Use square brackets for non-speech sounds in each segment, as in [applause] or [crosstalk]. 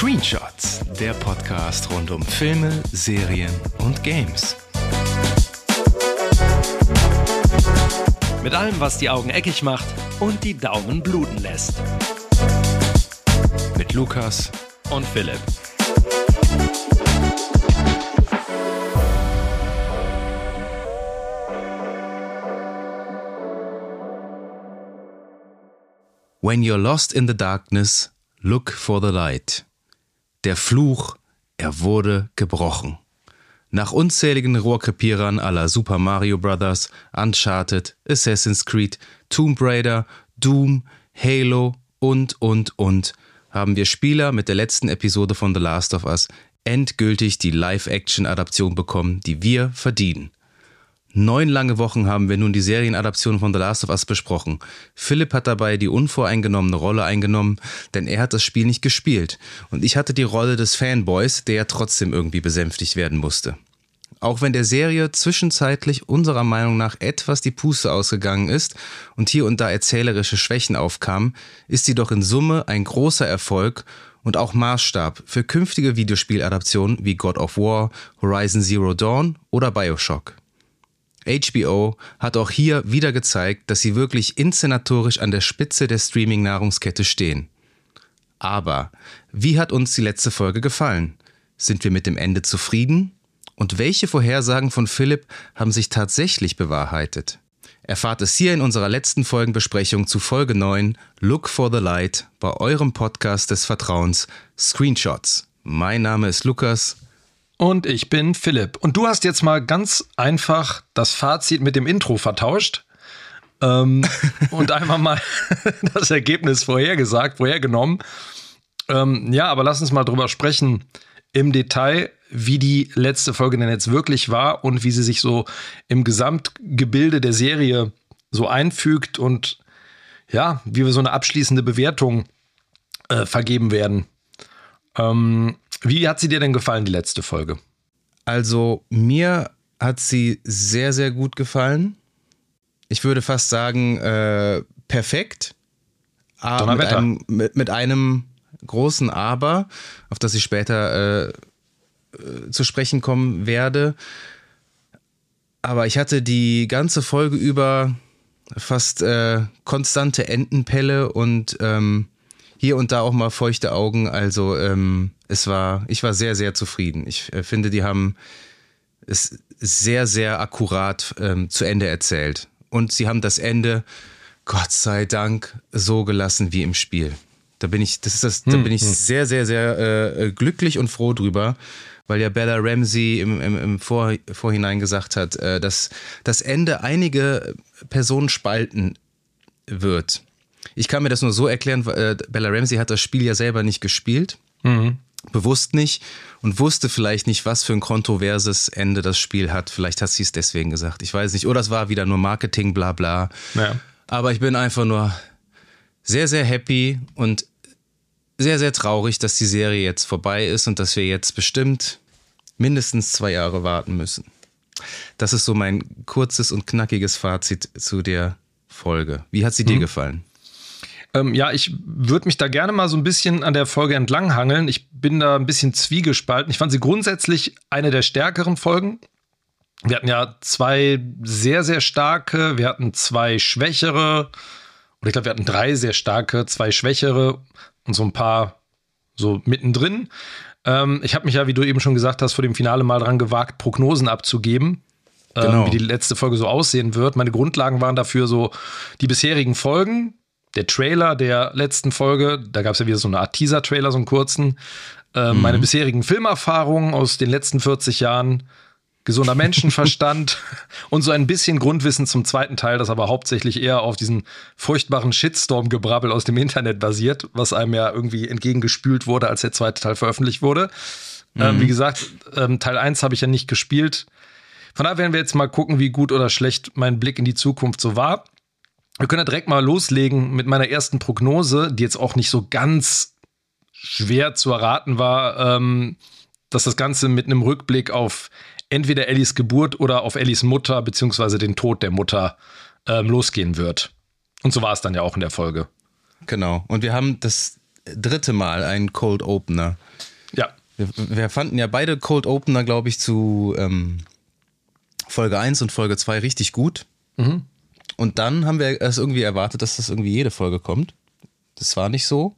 Screenshots, der Podcast rund um Filme, Serien und Games. Mit allem, was die Augen eckig macht und die Daumen bluten lässt. Mit Lukas und Philipp. When you're lost in the darkness, look for the light. Der Fluch, er wurde gebrochen. Nach unzähligen Rohrkrepierern aller Super Mario Bros., Uncharted, Assassin's Creed, Tomb Raider, Doom, Halo und, und, und haben wir Spieler mit der letzten Episode von The Last of Us endgültig die Live-Action-Adaption bekommen, die wir verdienen. Neun lange Wochen haben wir nun die Serienadaption von The Last of Us besprochen. Philipp hat dabei die unvoreingenommene Rolle eingenommen, denn er hat das Spiel nicht gespielt. Und ich hatte die Rolle des Fanboys, der ja trotzdem irgendwie besänftigt werden musste. Auch wenn der Serie zwischenzeitlich unserer Meinung nach etwas die Puste ausgegangen ist und hier und da erzählerische Schwächen aufkamen, ist sie doch in Summe ein großer Erfolg und auch Maßstab für künftige Videospieladaptionen wie God of War, Horizon Zero Dawn oder Bioshock. HBO hat auch hier wieder gezeigt, dass sie wirklich inszenatorisch an der Spitze der Streaming-Nahrungskette stehen. Aber wie hat uns die letzte Folge gefallen? Sind wir mit dem Ende zufrieden? Und welche Vorhersagen von Philipp haben sich tatsächlich bewahrheitet? Erfahrt es hier in unserer letzten Folgenbesprechung zu Folge 9 Look for the Light bei eurem Podcast des Vertrauens Screenshots. Mein Name ist Lukas und ich bin Philipp. Und du hast jetzt mal ganz einfach das Fazit mit dem Intro vertauscht. Ähm, [laughs] und einmal mal [laughs] das Ergebnis vorhergesagt, vorhergenommen. Ähm, ja, aber lass uns mal drüber sprechen im Detail, wie die letzte Folge denn jetzt wirklich war und wie sie sich so im Gesamtgebilde der Serie so einfügt und ja, wie wir so eine abschließende Bewertung äh, vergeben werden. Ähm, wie hat sie dir denn gefallen, die letzte Folge? Also, mir hat sie sehr, sehr gut gefallen. Ich würde fast sagen, äh, perfekt. Aber mit einem, mit, mit einem, großen Aber, auf das ich später äh, äh, zu sprechen kommen werde. Aber ich hatte die ganze Folge über fast äh, konstante Entenpelle und ähm, hier und da auch mal feuchte Augen. Also ähm, es war, ich war sehr, sehr zufrieden. Ich äh, finde, die haben es sehr, sehr akkurat ähm, zu Ende erzählt. Und sie haben das Ende, Gott sei Dank, so gelassen wie im Spiel. Da bin ich, das ist das, hm, da bin ich hm. sehr, sehr, sehr äh, äh, glücklich und froh drüber, weil ja Bella Ramsey im, im, im Vor, Vorhinein gesagt hat, äh, dass das Ende einige Personen spalten wird. Ich kann mir das nur so erklären, äh, Bella Ramsey hat das Spiel ja selber nicht gespielt. Mhm. Bewusst nicht und wusste vielleicht nicht, was für ein kontroverses Ende das Spiel hat. Vielleicht hat sie es deswegen gesagt. Ich weiß nicht. Oder es war wieder nur Marketing, bla bla. Ja. Aber ich bin einfach nur sehr, sehr happy und sehr, sehr traurig, dass die Serie jetzt vorbei ist und dass wir jetzt bestimmt mindestens zwei Jahre warten müssen. Das ist so mein kurzes und knackiges Fazit zu der Folge. Wie hat sie mhm. dir gefallen? Ähm, ja, ich würde mich da gerne mal so ein bisschen an der Folge entlanghangeln. Ich bin da ein bisschen zwiegespalten. Ich fand sie grundsätzlich eine der stärkeren Folgen. Wir hatten ja zwei sehr, sehr starke, wir hatten zwei schwächere, oder ich glaube, wir hatten drei sehr starke, zwei schwächere und so ein paar so mittendrin. Ähm, ich habe mich ja, wie du eben schon gesagt hast, vor dem Finale mal dran gewagt, Prognosen abzugeben. Ähm, genau. wie die letzte Folge so aussehen wird. Meine Grundlagen waren dafür so die bisherigen Folgen, der Trailer der letzten Folge, da gab es ja wieder so eine Art Teaser-Trailer, so einen kurzen. Äh, mhm. Meine bisherigen Filmerfahrungen aus den letzten 40 Jahren, gesunder Menschenverstand [laughs] und so ein bisschen Grundwissen zum zweiten Teil, das aber hauptsächlich eher auf diesen furchtbaren Shitstorm-Gebrabbel aus dem Internet basiert, was einem ja irgendwie entgegengespült wurde, als der zweite Teil veröffentlicht wurde. Ähm, mhm. Ähm, wie gesagt, ähm, Teil 1 habe ich ja nicht gespielt. Von daher werden wir jetzt mal gucken, wie gut oder schlecht mein Blick in die Zukunft so war. Wir können ja direkt mal loslegen mit meiner ersten Prognose, die jetzt auch nicht so ganz schwer zu erraten war, ähm, dass das Ganze mit einem Rückblick auf entweder Ellies Geburt oder auf Ellies Mutter beziehungsweise den Tod der Mutter ähm, losgehen wird. Und so war es dann ja auch in der Folge. Genau. Und wir haben das dritte Mal einen Cold Opener. Ja. Wir, wir fanden ja beide Cold Opener, glaube ich, zu ähm, Folge 1 und Folge 2 richtig gut. Mhm. Und dann haben wir es irgendwie erwartet, dass das irgendwie jede Folge kommt. Das war nicht so.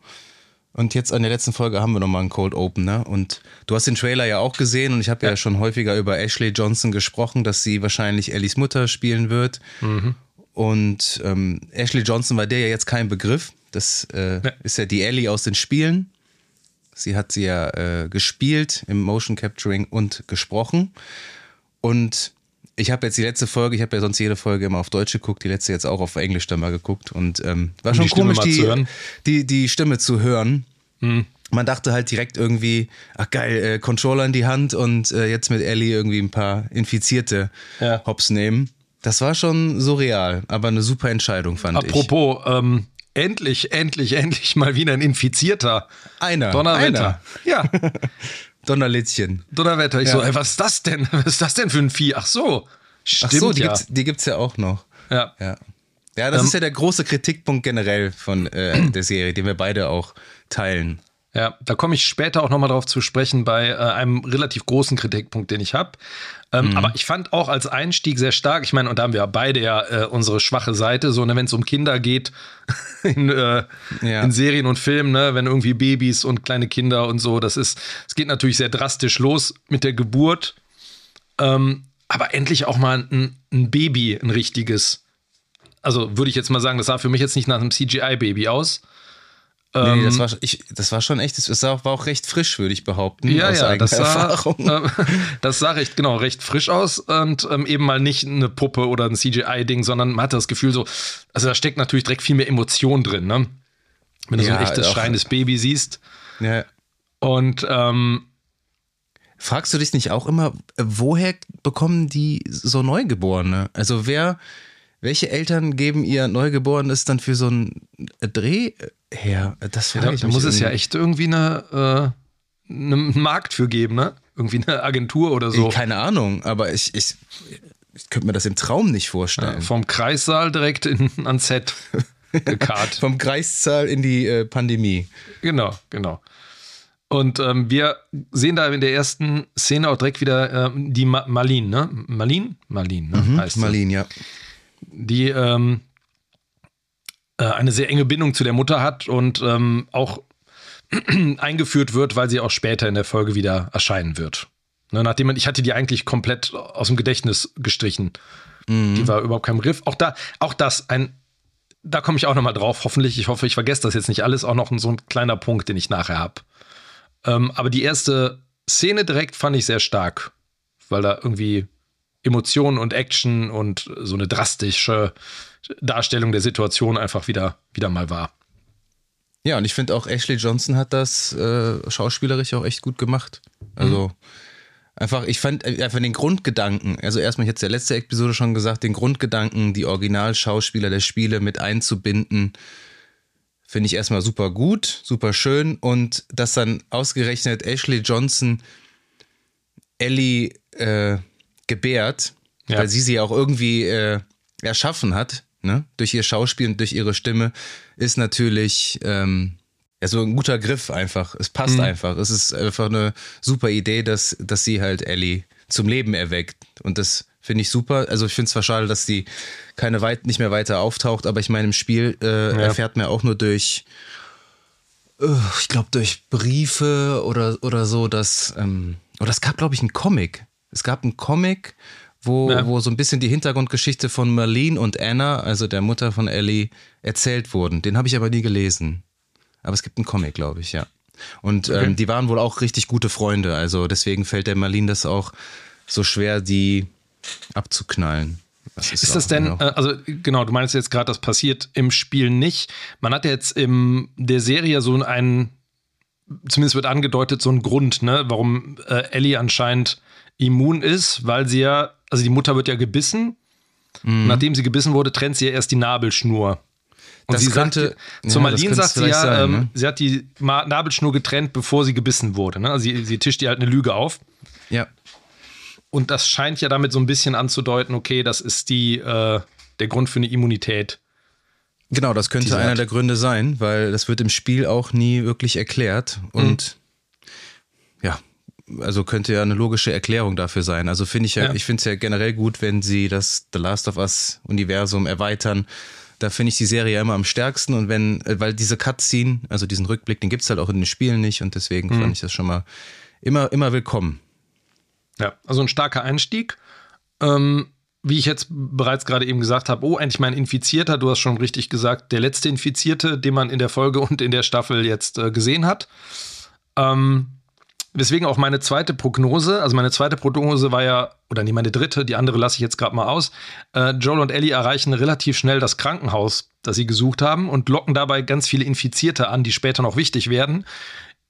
Und jetzt an der letzten Folge haben wir nochmal einen Cold Opener. Und du hast den Trailer ja auch gesehen und ich habe ja. ja. schon häufiger über Ashley Johnson gesprochen, dass sie wahrscheinlich Ellies Mutter spielen wird. Mhm. Und ähm, Ashley Johnson war der ja jetzt kein Begriff. Das äh, ja. ist ja die Ellie aus den Spielen. Sie hat sie ja äh, gespielt im Motion Capturing und gesprochen. Und ich habe jetzt die letzte Folge, ich habe ja sonst jede Folge immer auf Deutsch geguckt, die letzte jetzt auch auf Englisch dann mal geguckt und ähm, war schon die komisch, die, die, die Stimme zu hören. Hm. Man dachte halt direkt irgendwie, ach geil, äh, Controller in die Hand und äh, jetzt mit Ellie irgendwie ein paar Infizierte ja. Hops nehmen. Das war schon surreal, aber eine super Entscheidung, fand Apropos, ich. Apropos, ähm, endlich, endlich, [laughs] endlich mal wieder ein Infizierter. Einer. Donnerwetter. Einer. Ja. [laughs] Donnerlitzchen. Donnerwetter. Ich ja. so, ey, was ist das denn? [laughs] Was ist das denn für ein Vieh? Ach so. Stimmt, Ach so, die, ja. gibt's, die gibt's ja auch noch. Ja. Ja, ja das ähm, ist ja der große Kritikpunkt generell von äh, [clears throat] der Serie, den wir beide auch teilen. Ja, da komme ich später auch nochmal drauf zu sprechen bei äh, einem relativ großen Kritikpunkt, den ich habe. Ähm, mhm. Aber ich fand auch als Einstieg sehr stark, ich meine, und da haben wir beide ja äh, unsere schwache Seite, so ne, wenn es um Kinder geht, [laughs] in, äh, ja. in, Serien und Filmen, ne, wenn irgendwie Babys und kleine Kinder und so, das ist, es geht natürlich sehr drastisch los mit der Geburt. Ähm, aber endlich auch mal ein, ein Baby, ein richtiges. Also würde ich jetzt mal sagen, das sah für mich jetzt nicht nach einem CGI-Baby aus. Nee, nee, das, ähm, war, ich, das war schon echt, das war auch recht frisch, würde ich behaupten. Ja, ja, das sah, äh, das sah recht, genau, recht frisch aus und ähm, eben mal nicht eine Puppe oder ein CGI-Ding, sondern man hatte das Gefühl so, also da steckt natürlich direkt viel mehr Emotion drin, ne? Wenn du ja, so ein echtes, auch, schreiendes Baby siehst. Ja. Und, ähm, Fragst du dich nicht auch immer, woher bekommen die so Neugeborene? Also wer, welche Eltern geben ihr Neugeborenes dann für so einen Dreh her? Das ja, da, da muss es ja echt irgendwie eine, äh, einen Markt für geben, ne? Irgendwie eine Agentur oder so. Keine Ahnung, aber ich, ich, ich könnte mir das im Traum nicht vorstellen. Ja, vom Kreissaal direkt in, ans [laughs] Set gekarrt. vom Kreissaal in die äh, Pandemie. Genau, genau. Und ähm, wir sehen da in der ersten Szene auch direkt wieder ähm, die Ma Marlene, ne? Marlene? Marlene, ne? Mhm, heißt Marlene, ja die ähm, äh, eine sehr enge Bindung zu der Mutter hat und ähm, auch [clears throat] eingeführt wird, weil sie auch später in der Folge wieder erscheinen wird. Ne, nachdem man, ich hatte die eigentlich komplett aus dem Gedächtnis gestrichen. Mhm. Die war überhaupt kein Riff. Auch da, auch das, ein, da komme ich auch nochmal drauf. Hoffentlich, ich hoffe, ich vergesse das jetzt nicht alles. Auch noch so ein kleiner Punkt, den ich nachher habe. Ähm, aber die erste Szene direkt fand ich sehr stark, weil da irgendwie Emotionen und Action und so eine drastische Darstellung der Situation einfach wieder, wieder mal war. Ja, und ich finde auch Ashley Johnson hat das äh, schauspielerisch auch echt gut gemacht. Also mhm. einfach, ich fand einfach den Grundgedanken, also erstmal, es ja letzte Episode schon gesagt, den Grundgedanken, die Originalschauspieler der Spiele mit einzubinden, finde ich erstmal super gut, super schön. Und dass dann ausgerechnet Ashley Johnson Ellie äh, gebärt, ja. weil sie sie auch irgendwie äh, erschaffen hat, ne? durch ihr Schauspiel und durch ihre Stimme, ist natürlich ähm, ja, so ein guter Griff einfach. Es passt mhm. einfach. Es ist einfach eine super Idee, dass, dass sie halt Ellie zum Leben erweckt. Und das finde ich super. Also ich finde es zwar schade, dass sie keine weit, nicht mehr weiter auftaucht, aber ich meine, im Spiel äh, ja. erfährt man auch nur durch, uh, ich glaube, durch Briefe oder, oder so, dass, ähm, oder es gab, glaube ich, einen Comic. Es gab einen Comic, wo, ja. wo so ein bisschen die Hintergrundgeschichte von Marlene und Anna, also der Mutter von Ellie, erzählt wurden. Den habe ich aber nie gelesen. Aber es gibt einen Comic, glaube ich, ja. Und okay. ähm, die waren wohl auch richtig gute Freunde. Also deswegen fällt der Marlene das auch so schwer, die abzuknallen. Das ist, ist das denn, äh, also genau, du meinst jetzt gerade, das passiert im Spiel nicht. Man hat ja jetzt in der Serie so einen, zumindest wird angedeutet, so einen Grund, ne, warum äh, Ellie anscheinend immun ist, weil sie ja, also die Mutter wird ja gebissen. Mhm. Nachdem sie gebissen wurde, trennt sie ja erst die Nabelschnur. Und das sie könnte, sagt, zu ja, Marlene sagt sie ja, sein, ähm, ne? sie hat die Nabelschnur getrennt, bevor sie gebissen wurde. Ne? Also sie, sie tischt ihr halt eine Lüge auf. Ja. Und das scheint ja damit so ein bisschen anzudeuten, okay, das ist die, äh, der Grund für eine Immunität. Genau, das könnte einer hat. der Gründe sein, weil das wird im Spiel auch nie wirklich erklärt. Und mhm. Also könnte ja eine logische Erklärung dafür sein. Also finde ich ja, ja. ich finde es ja generell gut, wenn sie das The Last of Us Universum erweitern. Da finde ich die Serie ja immer am stärksten und wenn, äh, weil diese Cutscene, also diesen Rückblick, den gibt es halt auch in den Spielen nicht und deswegen mhm. fand ich das schon mal immer, immer willkommen. Ja, also ein starker Einstieg. Ähm, wie ich jetzt bereits gerade eben gesagt habe, oh, endlich mal ein Infizierter, du hast schon richtig gesagt, der letzte Infizierte, den man in der Folge und in der Staffel jetzt äh, gesehen hat. Ähm, Weswegen auch meine zweite Prognose, also meine zweite Prognose war ja, oder nee, meine dritte, die andere lasse ich jetzt gerade mal aus. Äh, Joel und Ellie erreichen relativ schnell das Krankenhaus, das sie gesucht haben und locken dabei ganz viele Infizierte an, die später noch wichtig werden.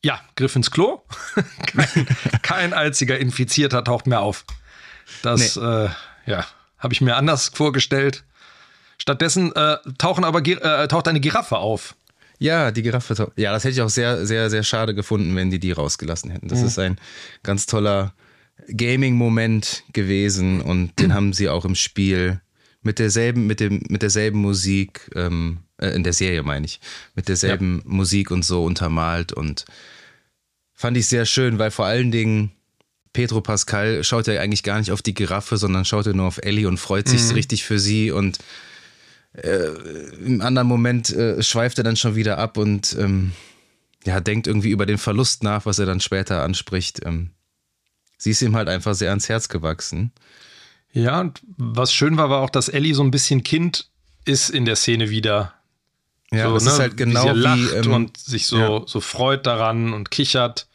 Ja, Griff ins Klo. [laughs] kein, kein, einziger Infizierter taucht mehr auf. Das, nee. äh, ja, habe ich mir anders vorgestellt. Stattdessen äh, tauchen aber, äh, taucht eine Giraffe auf. Ja, die Giraffe. Ja, das hätte ich auch sehr, sehr, sehr schade gefunden, wenn die die rausgelassen hätten. Das mhm. ist ein ganz toller Gaming-Moment gewesen und den [clears throat] haben sie auch im Spiel mit derselben, mit dem, mit derselben Musik, ähm, äh, in der Serie meine ich, mit derselben ja. Musik und so untermalt und fand ich sehr schön, weil vor allen Dingen Pedro Pascal schaut ja eigentlich gar nicht auf die Giraffe, sondern schaut ja nur auf Ellie und freut sich mhm. richtig für sie und äh, im anderen Moment äh, schweift er dann schon wieder ab und ähm, ja, denkt irgendwie über den Verlust nach, was er dann später anspricht. Ähm, sie ist ihm halt einfach sehr ans Herz gewachsen. Ja, und was schön war, war auch, dass Ellie so ein bisschen Kind ist in der Szene wieder. Ja, so, das ne? ist halt genau wie, sie lacht wie, ähm, und sich so, ja. so freut daran und kichert.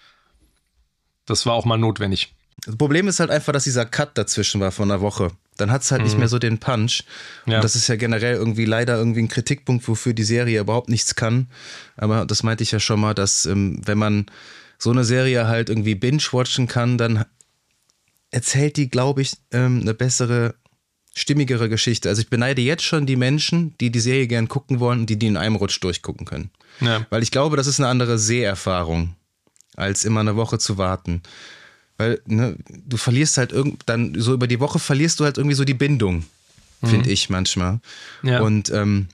Das war auch mal notwendig. Das Problem ist halt einfach, dass dieser Cut dazwischen war von einer Woche. Dann hat es halt mhm. nicht mehr so den Punch. Ja. Und das ist ja generell irgendwie leider irgendwie ein Kritikpunkt, wofür die Serie überhaupt nichts kann. Aber das meinte ich ja schon mal, dass ähm, wenn man so eine Serie halt irgendwie binge-watchen kann, dann erzählt die, glaube ich, ähm, eine bessere, stimmigere Geschichte. Also ich beneide jetzt schon die Menschen, die die Serie gern gucken wollen und die die in einem Rutsch durchgucken können. Ja. Weil ich glaube, das ist eine andere Seherfahrung, als immer eine Woche zu warten. Weil ne, du verlierst halt irgend, dann so über die Woche verlierst du halt irgendwie so die Bindung, mhm. finde ich manchmal. Ja. Und ähm,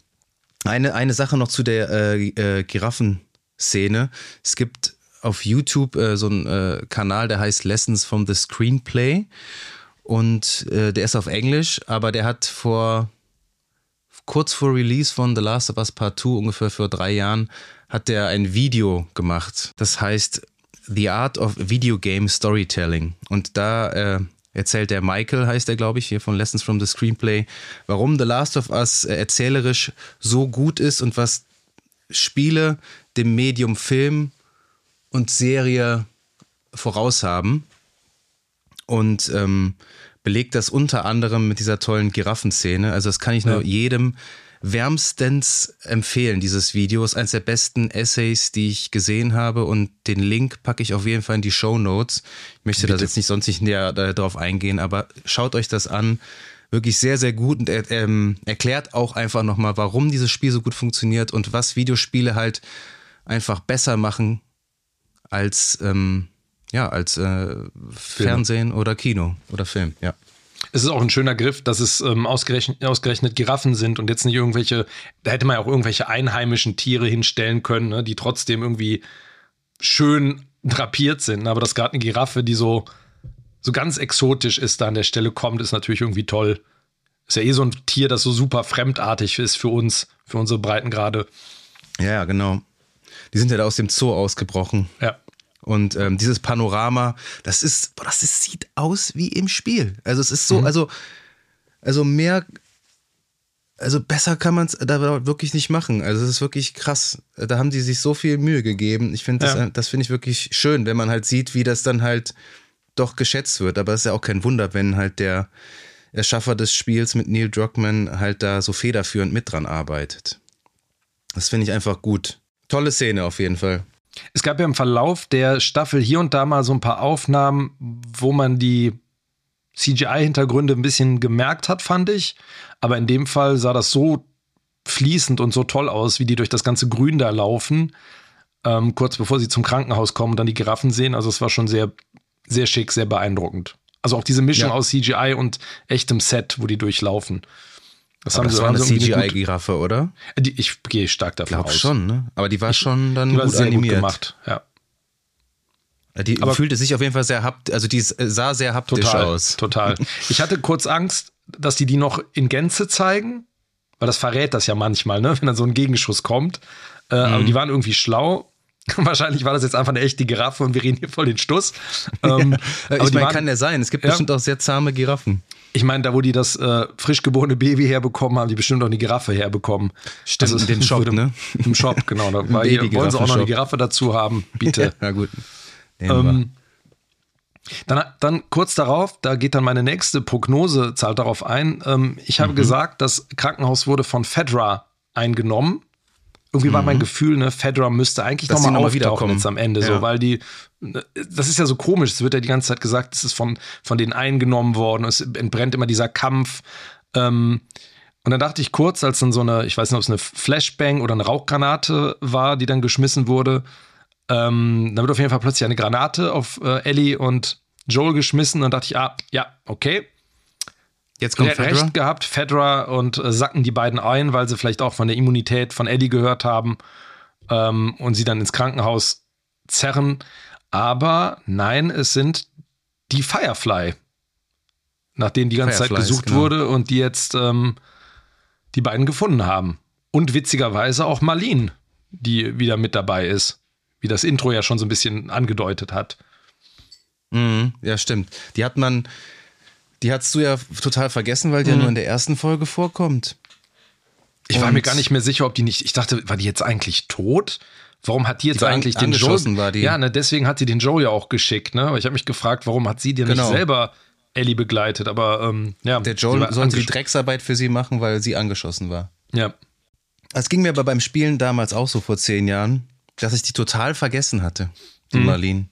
eine, eine Sache noch zu der äh, äh, Giraffen-Szene. Es gibt auf YouTube äh, so einen äh, Kanal, der heißt Lessons from the Screenplay. Und äh, der ist auf Englisch, aber der hat vor kurz vor Release von The Last of Us Part 2, ungefähr vor drei Jahren, hat der ein Video gemacht. Das heißt The Art of Video Game Storytelling. Und da äh, erzählt der Michael, heißt er, glaube ich, hier von Lessons from the Screenplay, warum The Last of Us äh, erzählerisch so gut ist und was Spiele dem Medium Film und Serie voraus haben. Und ähm, belegt das unter anderem mit dieser tollen Giraffenszene. Also das kann ich nur ja. jedem wärmstens empfehlen, dieses Video. Ist eines der besten Essays, die ich gesehen habe und den Link packe ich auf jeden Fall in die Show Notes. Ich möchte Bitte. das jetzt nicht sonst nicht näher darauf eingehen, aber schaut euch das an. Wirklich sehr, sehr gut und er, ähm, erklärt auch einfach nochmal, warum dieses Spiel so gut funktioniert und was Videospiele halt einfach besser machen als, ähm, ja, als äh, Fernsehen oder Kino oder Film, ja. Es ist auch ein schöner Griff, dass es ähm, ausgerechnet, ausgerechnet Giraffen sind und jetzt nicht irgendwelche, da hätte man ja auch irgendwelche einheimischen Tiere hinstellen können, ne, die trotzdem irgendwie schön drapiert sind. Aber dass gerade eine Giraffe, die so, so ganz exotisch ist, da an der Stelle kommt, ist natürlich irgendwie toll. Ist ja eh so ein Tier, das so super fremdartig ist für uns, für unsere Breitengrade. Ja, genau. Die sind ja da aus dem Zoo ausgebrochen. Ja. Und ähm, dieses Panorama, das ist, boah, das ist, sieht aus wie im Spiel. Also es ist so, mhm. also, also mehr, also besser kann man es da wirklich nicht machen. Also es ist wirklich krass. Da haben die sich so viel Mühe gegeben. Ich finde das, ja. das finde ich wirklich schön, wenn man halt sieht, wie das dann halt doch geschätzt wird. Aber es ist ja auch kein Wunder, wenn halt der Erschaffer des Spiels mit Neil Druckmann halt da so federführend mit dran arbeitet. Das finde ich einfach gut. Tolle Szene auf jeden Fall. Es gab ja im Verlauf der Staffel hier und da mal so ein paar Aufnahmen, wo man die CGI-Hintergründe ein bisschen gemerkt hat, fand ich. Aber in dem Fall sah das so fließend und so toll aus, wie die durch das ganze Grün da laufen, ähm, kurz bevor sie zum Krankenhaus kommen und dann die Giraffen sehen. Also es war schon sehr, sehr schick, sehr beeindruckend. Also auch diese Mischung ja. aus CGI und echtem Set, wo die durchlaufen. Das, haben das sie, war eine CGI-Giraffe, oder? Die, ich gehe stark davon Glaub aus. schon, ne? Aber die war ich, schon dann die war gut sehr animiert. Gut gemacht, ja. Die Aber fühlte sich auf jeden Fall sehr haptisch, also die sah sehr haptisch total, aus. Total. Ich hatte kurz Angst, dass die die noch in Gänze zeigen, weil das verrät das ja manchmal, ne? wenn dann so ein Gegenschuss kommt. Äh, mhm. Aber die waren irgendwie schlau. [laughs] Wahrscheinlich war das jetzt einfach eine echte Giraffe und wir reden hier voll den Stuss. Ähm, [laughs] ja, ich meine, kann der sein. Es gibt ja. bestimmt auch sehr zahme Giraffen. Ich meine, da wo die das äh, frisch geborene Baby herbekommen, haben die bestimmt auch eine Giraffe herbekommen. Stimmt, also, in dem Shop, [laughs] ne? Im Shop, genau. Da war hier, wollen sie auch noch eine Giraffe dazu haben, bitte. [laughs] ja, gut. Ähm, dann, dann kurz darauf, da geht dann meine nächste Prognose, zahlt darauf ein. Ähm, ich habe mhm. gesagt, das Krankenhaus wurde von Fedra eingenommen. Irgendwie mhm. war mein mhm. Gefühl, ne, Fedra müsste eigentlich nochmal noch auftauchen wiederkommen. jetzt am Ende, ja. so, weil die, das ist ja so komisch, es wird ja die ganze Zeit gesagt, es ist von, von denen eingenommen worden, es entbrennt immer dieser Kampf. Ähm, und dann dachte ich kurz, als dann so eine, ich weiß nicht, ob es eine Flashbang oder eine Rauchgranate war, die dann geschmissen wurde, ähm, dann wird auf jeden Fall plötzlich eine Granate auf äh, Ellie und Joel geschmissen. Und dann dachte ich, ah, ja, okay. Jetzt kommt Fedra. Recht gehabt, Fedra und äh, sacken die beiden ein, weil sie vielleicht auch von der Immunität von Ellie gehört haben ähm, und sie dann ins Krankenhaus zerren. Aber nein, es sind die Firefly, nach denen die ganze Fireflies, Zeit gesucht genau. wurde und die jetzt ähm, die beiden gefunden haben. Und witzigerweise auch Marlene, die wieder mit dabei ist wie das Intro ja schon so ein bisschen angedeutet hat. Mhm, ja, stimmt. Die hat man, die hast du ja total vergessen, weil die mhm. ja nur in der ersten Folge vorkommt. Ich war mir gar nicht mehr sicher, ob die nicht. Ich dachte, war die jetzt eigentlich tot? Warum hat die jetzt die eigentlich den Joe? War die. Ja, ne, deswegen hat sie den Joe ja auch geschickt. Ne? Aber ich habe mich gefragt, warum hat sie denn genau. nicht selber Ellie begleitet? Aber ähm, ja. Der Joe soll die Drecksarbeit für sie machen, weil sie angeschossen war. Ja. Das ging mir aber beim Spielen damals auch so vor zehn Jahren dass ich die total vergessen hatte, die mhm. Marlene.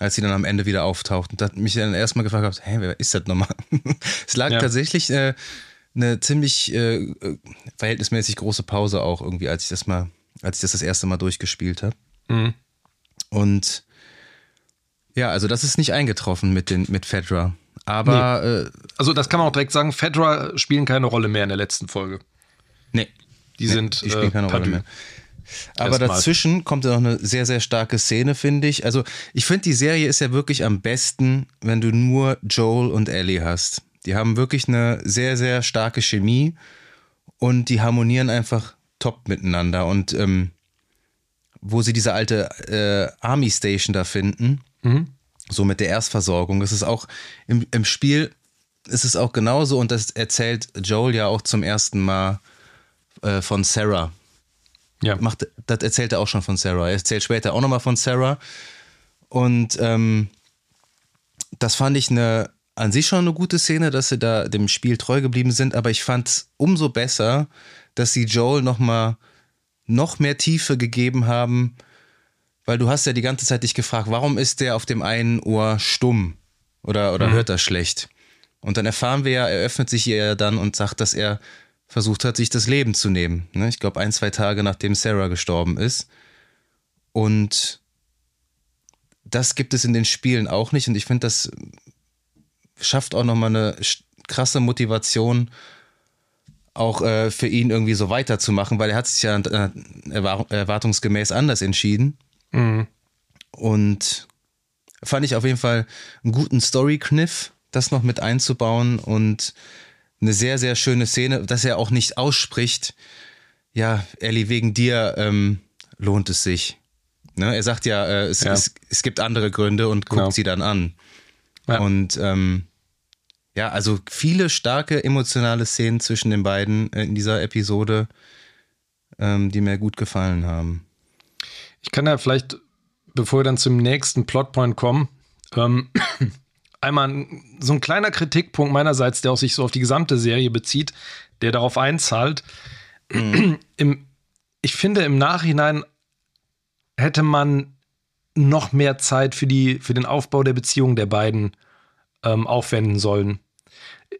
Als sie dann am Ende wieder auftaucht. Und da mich dann erstmal gefragt habe, hä, wer ist das nochmal? [laughs] es lag ja. tatsächlich äh, eine ziemlich äh, äh, verhältnismäßig große Pause auch irgendwie, als ich das mal, als ich das das erste Mal durchgespielt habe. Mhm. Und ja, also das ist nicht eingetroffen mit den mit Fedra. Aber nee. äh, also das kann man auch direkt sagen, Fedra spielen keine Rolle mehr in der letzten Folge. Nee. Die nee, sind die spielen äh, keine Rolle mehr. Aber dazwischen kommt ja noch eine sehr, sehr starke Szene, finde ich. Also, ich finde, die Serie ist ja wirklich am besten, wenn du nur Joel und Ellie hast. Die haben wirklich eine sehr, sehr starke Chemie und die harmonieren einfach top miteinander. Und ähm, wo sie diese alte äh, Army Station da finden, mhm. so mit der Erstversorgung, das ist auch im, im Spiel ist es auch genauso und das erzählt Joel ja auch zum ersten Mal äh, von Sarah, ja. Macht, das erzählt er auch schon von Sarah. Er erzählt später auch nochmal von Sarah. Und ähm, das fand ich eine, an sich schon eine gute Szene, dass sie da dem Spiel treu geblieben sind, aber ich fand es umso besser, dass sie Joel nochmal noch mehr Tiefe gegeben haben, weil du hast ja die ganze Zeit dich gefragt, warum ist der auf dem einen Ohr stumm oder, oder mhm. hört er schlecht? Und dann erfahren wir ja, er öffnet sich ihr ja dann und sagt, dass er versucht hat, sich das Leben zu nehmen. Ne? Ich glaube, ein, zwei Tage nachdem Sarah gestorben ist. Und das gibt es in den Spielen auch nicht. Und ich finde, das schafft auch nochmal eine krasse Motivation, auch äh, für ihn irgendwie so weiterzumachen, weil er hat sich ja äh, erwartungsgemäß anders entschieden. Mhm. Und fand ich auf jeden Fall einen guten Story-Kniff, das noch mit einzubauen und eine sehr, sehr schöne Szene, dass er auch nicht ausspricht, ja, Ellie, wegen dir ähm, lohnt es sich. Ne? Er sagt ja, äh, es, ja. Es, es, gibt andere Gründe und guckt genau. sie dann an. Ja. Und ähm, ja, also viele starke emotionale Szenen zwischen den beiden in dieser Episode, ähm, die mir gut gefallen haben. Ich kann ja vielleicht, bevor wir dann zum nächsten Plotpoint kommen, ähm, einmal so ein kleiner Kritikpunkt meinerseits, der auch sich so auf die gesamte Serie bezieht, der darauf einzahlt. Mhm. Im, ich finde, im Nachhinein hätte man noch mehr Zeit für, die, für den Aufbau der Beziehung der beiden ähm, aufwenden sollen.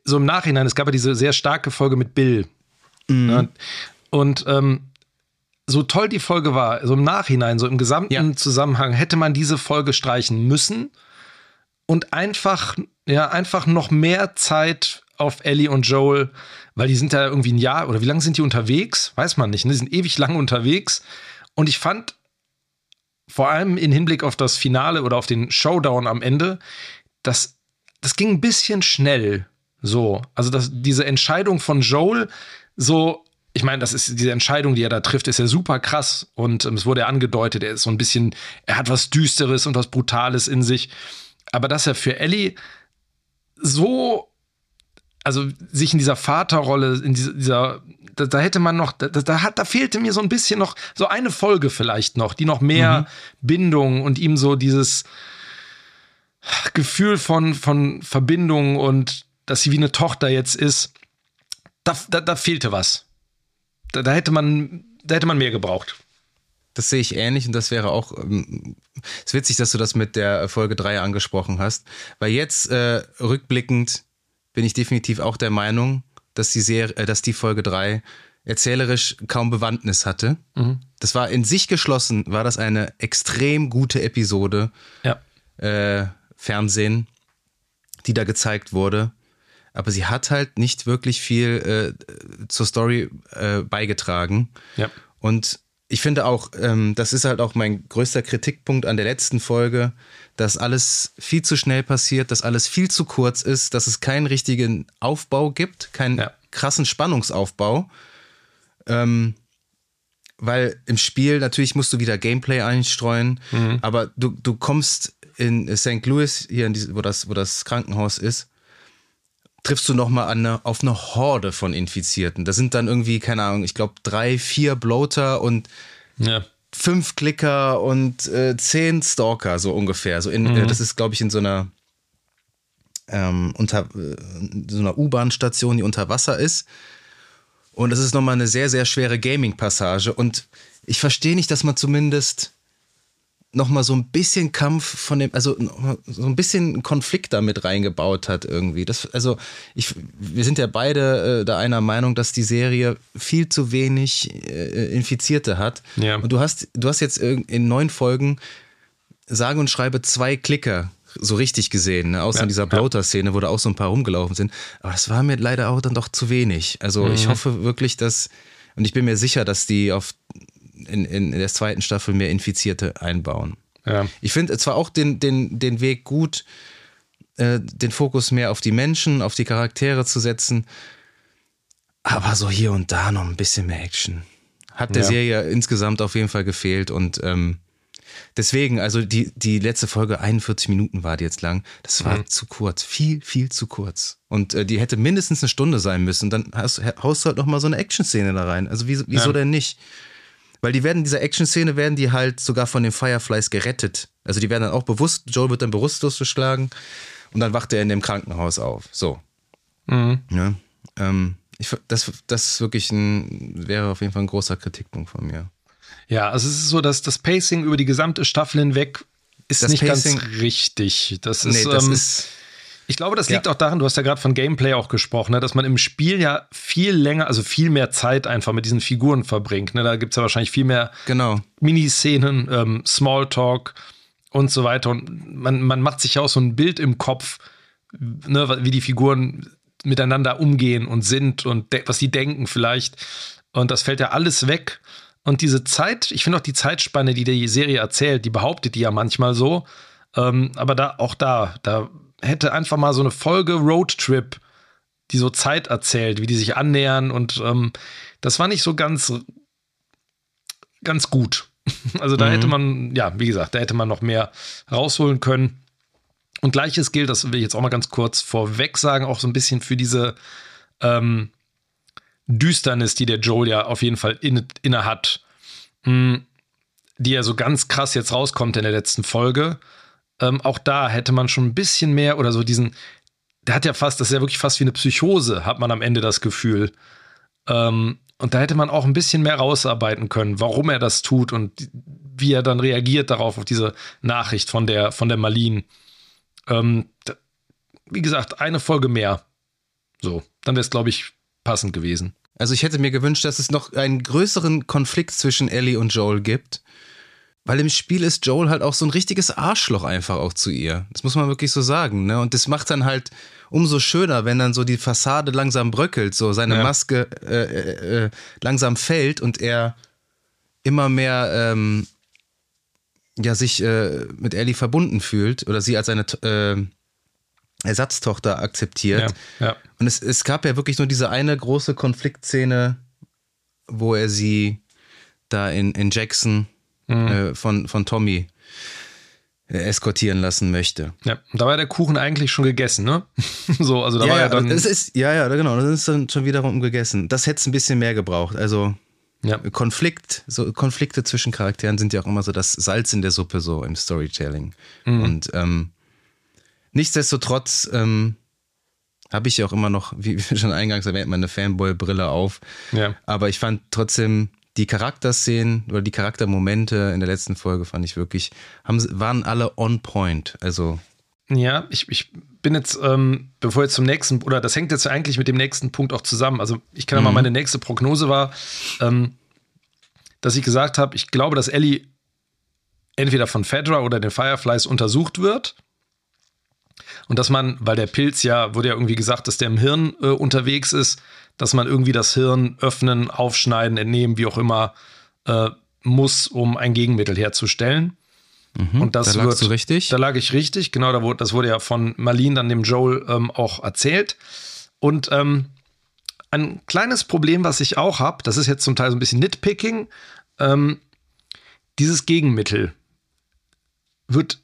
So im Nachhinein, es gab ja diese sehr starke Folge mit Bill. Mhm. Ne? Und ähm, so toll die Folge war, so im Nachhinein, so im gesamten ja. Zusammenhang, hätte man diese Folge streichen müssen und einfach, ja, einfach noch mehr Zeit auf Ellie und Joel, weil die sind da irgendwie ein Jahr oder wie lange sind die unterwegs? Weiß man nicht. Ne? Die sind ewig lang unterwegs. Und ich fand vor allem in Hinblick auf das Finale oder auf den Showdown am Ende, dass das ging ein bisschen schnell. So, also das, diese Entscheidung von Joel, so, ich meine, das ist diese Entscheidung, die er da trifft, ist ja super krass und ähm, es wurde ja angedeutet, er ist so ein bisschen, er hat was Düsteres und was Brutales in sich, aber dass er für Ellie so, also sich in dieser Vaterrolle, in dieser, dieser da, da, hätte man noch, da, da, hat, da fehlte mir so ein bisschen noch so eine Folge vielleicht noch, die noch mehr mhm. Bindung und ihm so dieses Gefühl von, von Verbindung und dass sie wie eine Tochter jetzt ist, da, da, da fehlte was. Da, da, hätte man, da hätte man mehr gebraucht. Das sehe ich ähnlich und das wäre auch, ähm, es ist witzig, dass du das mit der Folge 3 angesprochen hast, weil jetzt äh, rückblickend bin ich definitiv auch der Meinung, dass die, Serie, äh, dass die Folge 3 erzählerisch kaum Bewandtnis hatte. Mhm. Das war in sich geschlossen, war das eine extrem gute Episode ja. äh, Fernsehen, die da gezeigt wurde aber sie hat halt nicht wirklich viel äh, zur Story äh, beigetragen. Ja. Und ich finde auch, ähm, das ist halt auch mein größter Kritikpunkt an der letzten Folge, dass alles viel zu schnell passiert, dass alles viel zu kurz ist, dass es keinen richtigen Aufbau gibt, keinen ja. krassen Spannungsaufbau. Ähm, weil im Spiel natürlich musst du wieder Gameplay einstreuen, mhm. aber du, du kommst in St. Louis, hier in diese, wo, das, wo das Krankenhaus ist, triffst du nochmal eine, auf eine Horde von Infizierten. Das sind dann irgendwie, keine Ahnung, ich glaube drei, vier Bloater und ja. fünf Klicker und äh, zehn Stalker, so ungefähr. So in, mhm. äh, das ist, glaube ich, in so einer ähm, unter äh, so einer U-Bahn-Station, die unter Wasser ist. Und das ist nochmal eine sehr, sehr schwere Gaming-Passage. Und ich verstehe nicht, dass man zumindest noch mal so ein bisschen Kampf von dem, also so ein bisschen Konflikt damit reingebaut hat irgendwie. Das, also ich, wir sind ja beide äh, da einer Meinung, dass die Serie viel zu wenig äh, Infizierte hat. Ja. Und du hast, du hast jetzt in neun Folgen sage und schreibe zwei Klicker so richtig gesehen, ne? außer ja, in dieser Bloater-Szene, wo da auch so ein paar rumgelaufen sind. Aber das war mir leider auch dann doch zu wenig. Also mhm. ich hoffe wirklich, dass, und ich bin mir sicher, dass die auf in, in der zweiten Staffel mehr Infizierte einbauen. Ja. Ich finde zwar auch den, den, den Weg gut, äh, den Fokus mehr auf die Menschen, auf die Charaktere zu setzen, aber so hier und da noch ein bisschen mehr Action. Hat der ja. Serie insgesamt auf jeden Fall gefehlt und ähm, deswegen, also die, die letzte Folge, 41 Minuten war die jetzt lang, das war mhm. zu kurz, viel, viel zu kurz. Und äh, die hätte mindestens eine Stunde sein müssen. Dann hast, haust du halt noch mal so eine Action-Szene da rein. Also wieso, wieso ja. denn nicht? Weil die werden, in dieser Action-Szene werden die halt sogar von den Fireflies gerettet. Also die werden dann auch bewusst, Joel wird dann bewusstlos geschlagen und dann wacht er in dem Krankenhaus auf. So. Mhm. Ja, ähm, ich, das, das ist wirklich ein, wäre auf jeden Fall ein großer Kritikpunkt von mir. Ja, also es ist so, dass das Pacing über die gesamte Staffel hinweg ist das nicht Pacing, ganz richtig. Das ist, nee, das ähm, ist ich glaube, das liegt ja. auch daran, du hast ja gerade von Gameplay auch gesprochen, ne, dass man im Spiel ja viel länger, also viel mehr Zeit einfach mit diesen Figuren verbringt. Ne? Da gibt es ja wahrscheinlich viel mehr genau. Miniszenen, ähm, Smalltalk und so weiter. Und man, man macht sich ja auch so ein Bild im Kopf, ne, wie die Figuren miteinander umgehen und sind und was sie denken vielleicht. Und das fällt ja alles weg. Und diese Zeit, ich finde auch die Zeitspanne, die die Serie erzählt, die behauptet die ja manchmal so. Ähm, aber da, auch da, da hätte einfach mal so eine Folge Roadtrip, die so Zeit erzählt, wie die sich annähern und ähm, das war nicht so ganz, ganz gut. [laughs] Also da mhm. hätte man, ja, wie gesagt, da hätte man noch mehr rausholen können. Und gleiches gilt, das will ich jetzt auch mal ganz kurz vorweg sagen, auch so ein bisschen für diese ähm, Düsternis, die der Joel ja auf jeden Fall inne, inne hat, mh, hm, die ja so ganz krass jetzt rauskommt in der letzten Folge. Ähm, auch da hätte man schon ein bisschen mehr oder so diesen, der hat ja fast, das ist ja wirklich fast wie eine Psychose, hat man am Ende das Gefühl. Ähm, und da hätte man auch ein bisschen mehr rausarbeiten können, warum er das tut und wie er dann reagiert darauf, auf diese Nachricht von der, von der Marlene. Ähm, wie gesagt, eine Folge mehr. So, dann wäre es, glaube ich, passend gewesen. Also ich hätte mir gewünscht, dass es noch einen größeren Konflikt zwischen Ellie und Joel gibt. Weil im Spiel ist Joel halt auch so ein richtiges Arschloch einfach auch zu ihr. Das muss man wirklich so sagen. Ne? Und das macht dann halt, umso schöner, wenn dann so die Fassade langsam bröckelt, so seine ja. Maske äh, äh, äh, langsam fällt und er immer mehr ähm, ja, sich äh, mit Ellie verbunden fühlt oder sie als seine äh, Ersatztochter akzeptiert. Ja, ja. Und es, es gab ja wirklich nur diese eine große Konfliktszene, wo er sie da in, in Jackson mhm. äh, von, von Tommy äh, eskortieren lassen möchte. Ja, da war der Kuchen eigentlich schon gegessen, ne? [laughs] so, also da ja, war ja dann. Das ist, ja, ja, genau, das ist dann schon wiederum gegessen. Das hätte es ein bisschen mehr gebraucht. Also ja. Konflikt, so Konflikte zwischen Charakteren sind ja auch immer so das Salz in der Suppe, so im Storytelling. Mhm. Und ähm, nichtsdestotrotz ähm, habe ich ja auch immer noch, wie schon eingangs erwähnt, meine Fanboy-Brille auf. Ja. Aber ich fand trotzdem die Charakterszenen oder die Charaktermomente in der letzten Folge fand ich wirklich, haben, waren alle on point. Also. Ja, ich, ich bin jetzt, ähm, bevor jetzt zum nächsten, oder das hängt jetzt eigentlich mit dem nächsten Punkt auch zusammen. Also ich kann ja mal, mhm. meine nächste Prognose war, ähm, dass ich gesagt habe, ich glaube, dass Ellie entweder von Fedra oder den Fireflies untersucht wird. Und dass man, weil der Pilz ja, wurde ja irgendwie gesagt, dass der im Hirn äh, unterwegs ist, dass man irgendwie das Hirn öffnen, aufschneiden, entnehmen, wie auch immer, äh, muss, um ein Gegenmittel herzustellen. Mhm, und das da wird, du richtig. Da lag ich richtig, genau, da wurde, das wurde ja von Marlene dann dem Joel ähm, auch erzählt. Und ähm, ein kleines Problem, was ich auch habe, das ist jetzt zum Teil so ein bisschen Nitpicking, ähm, dieses Gegenmittel wird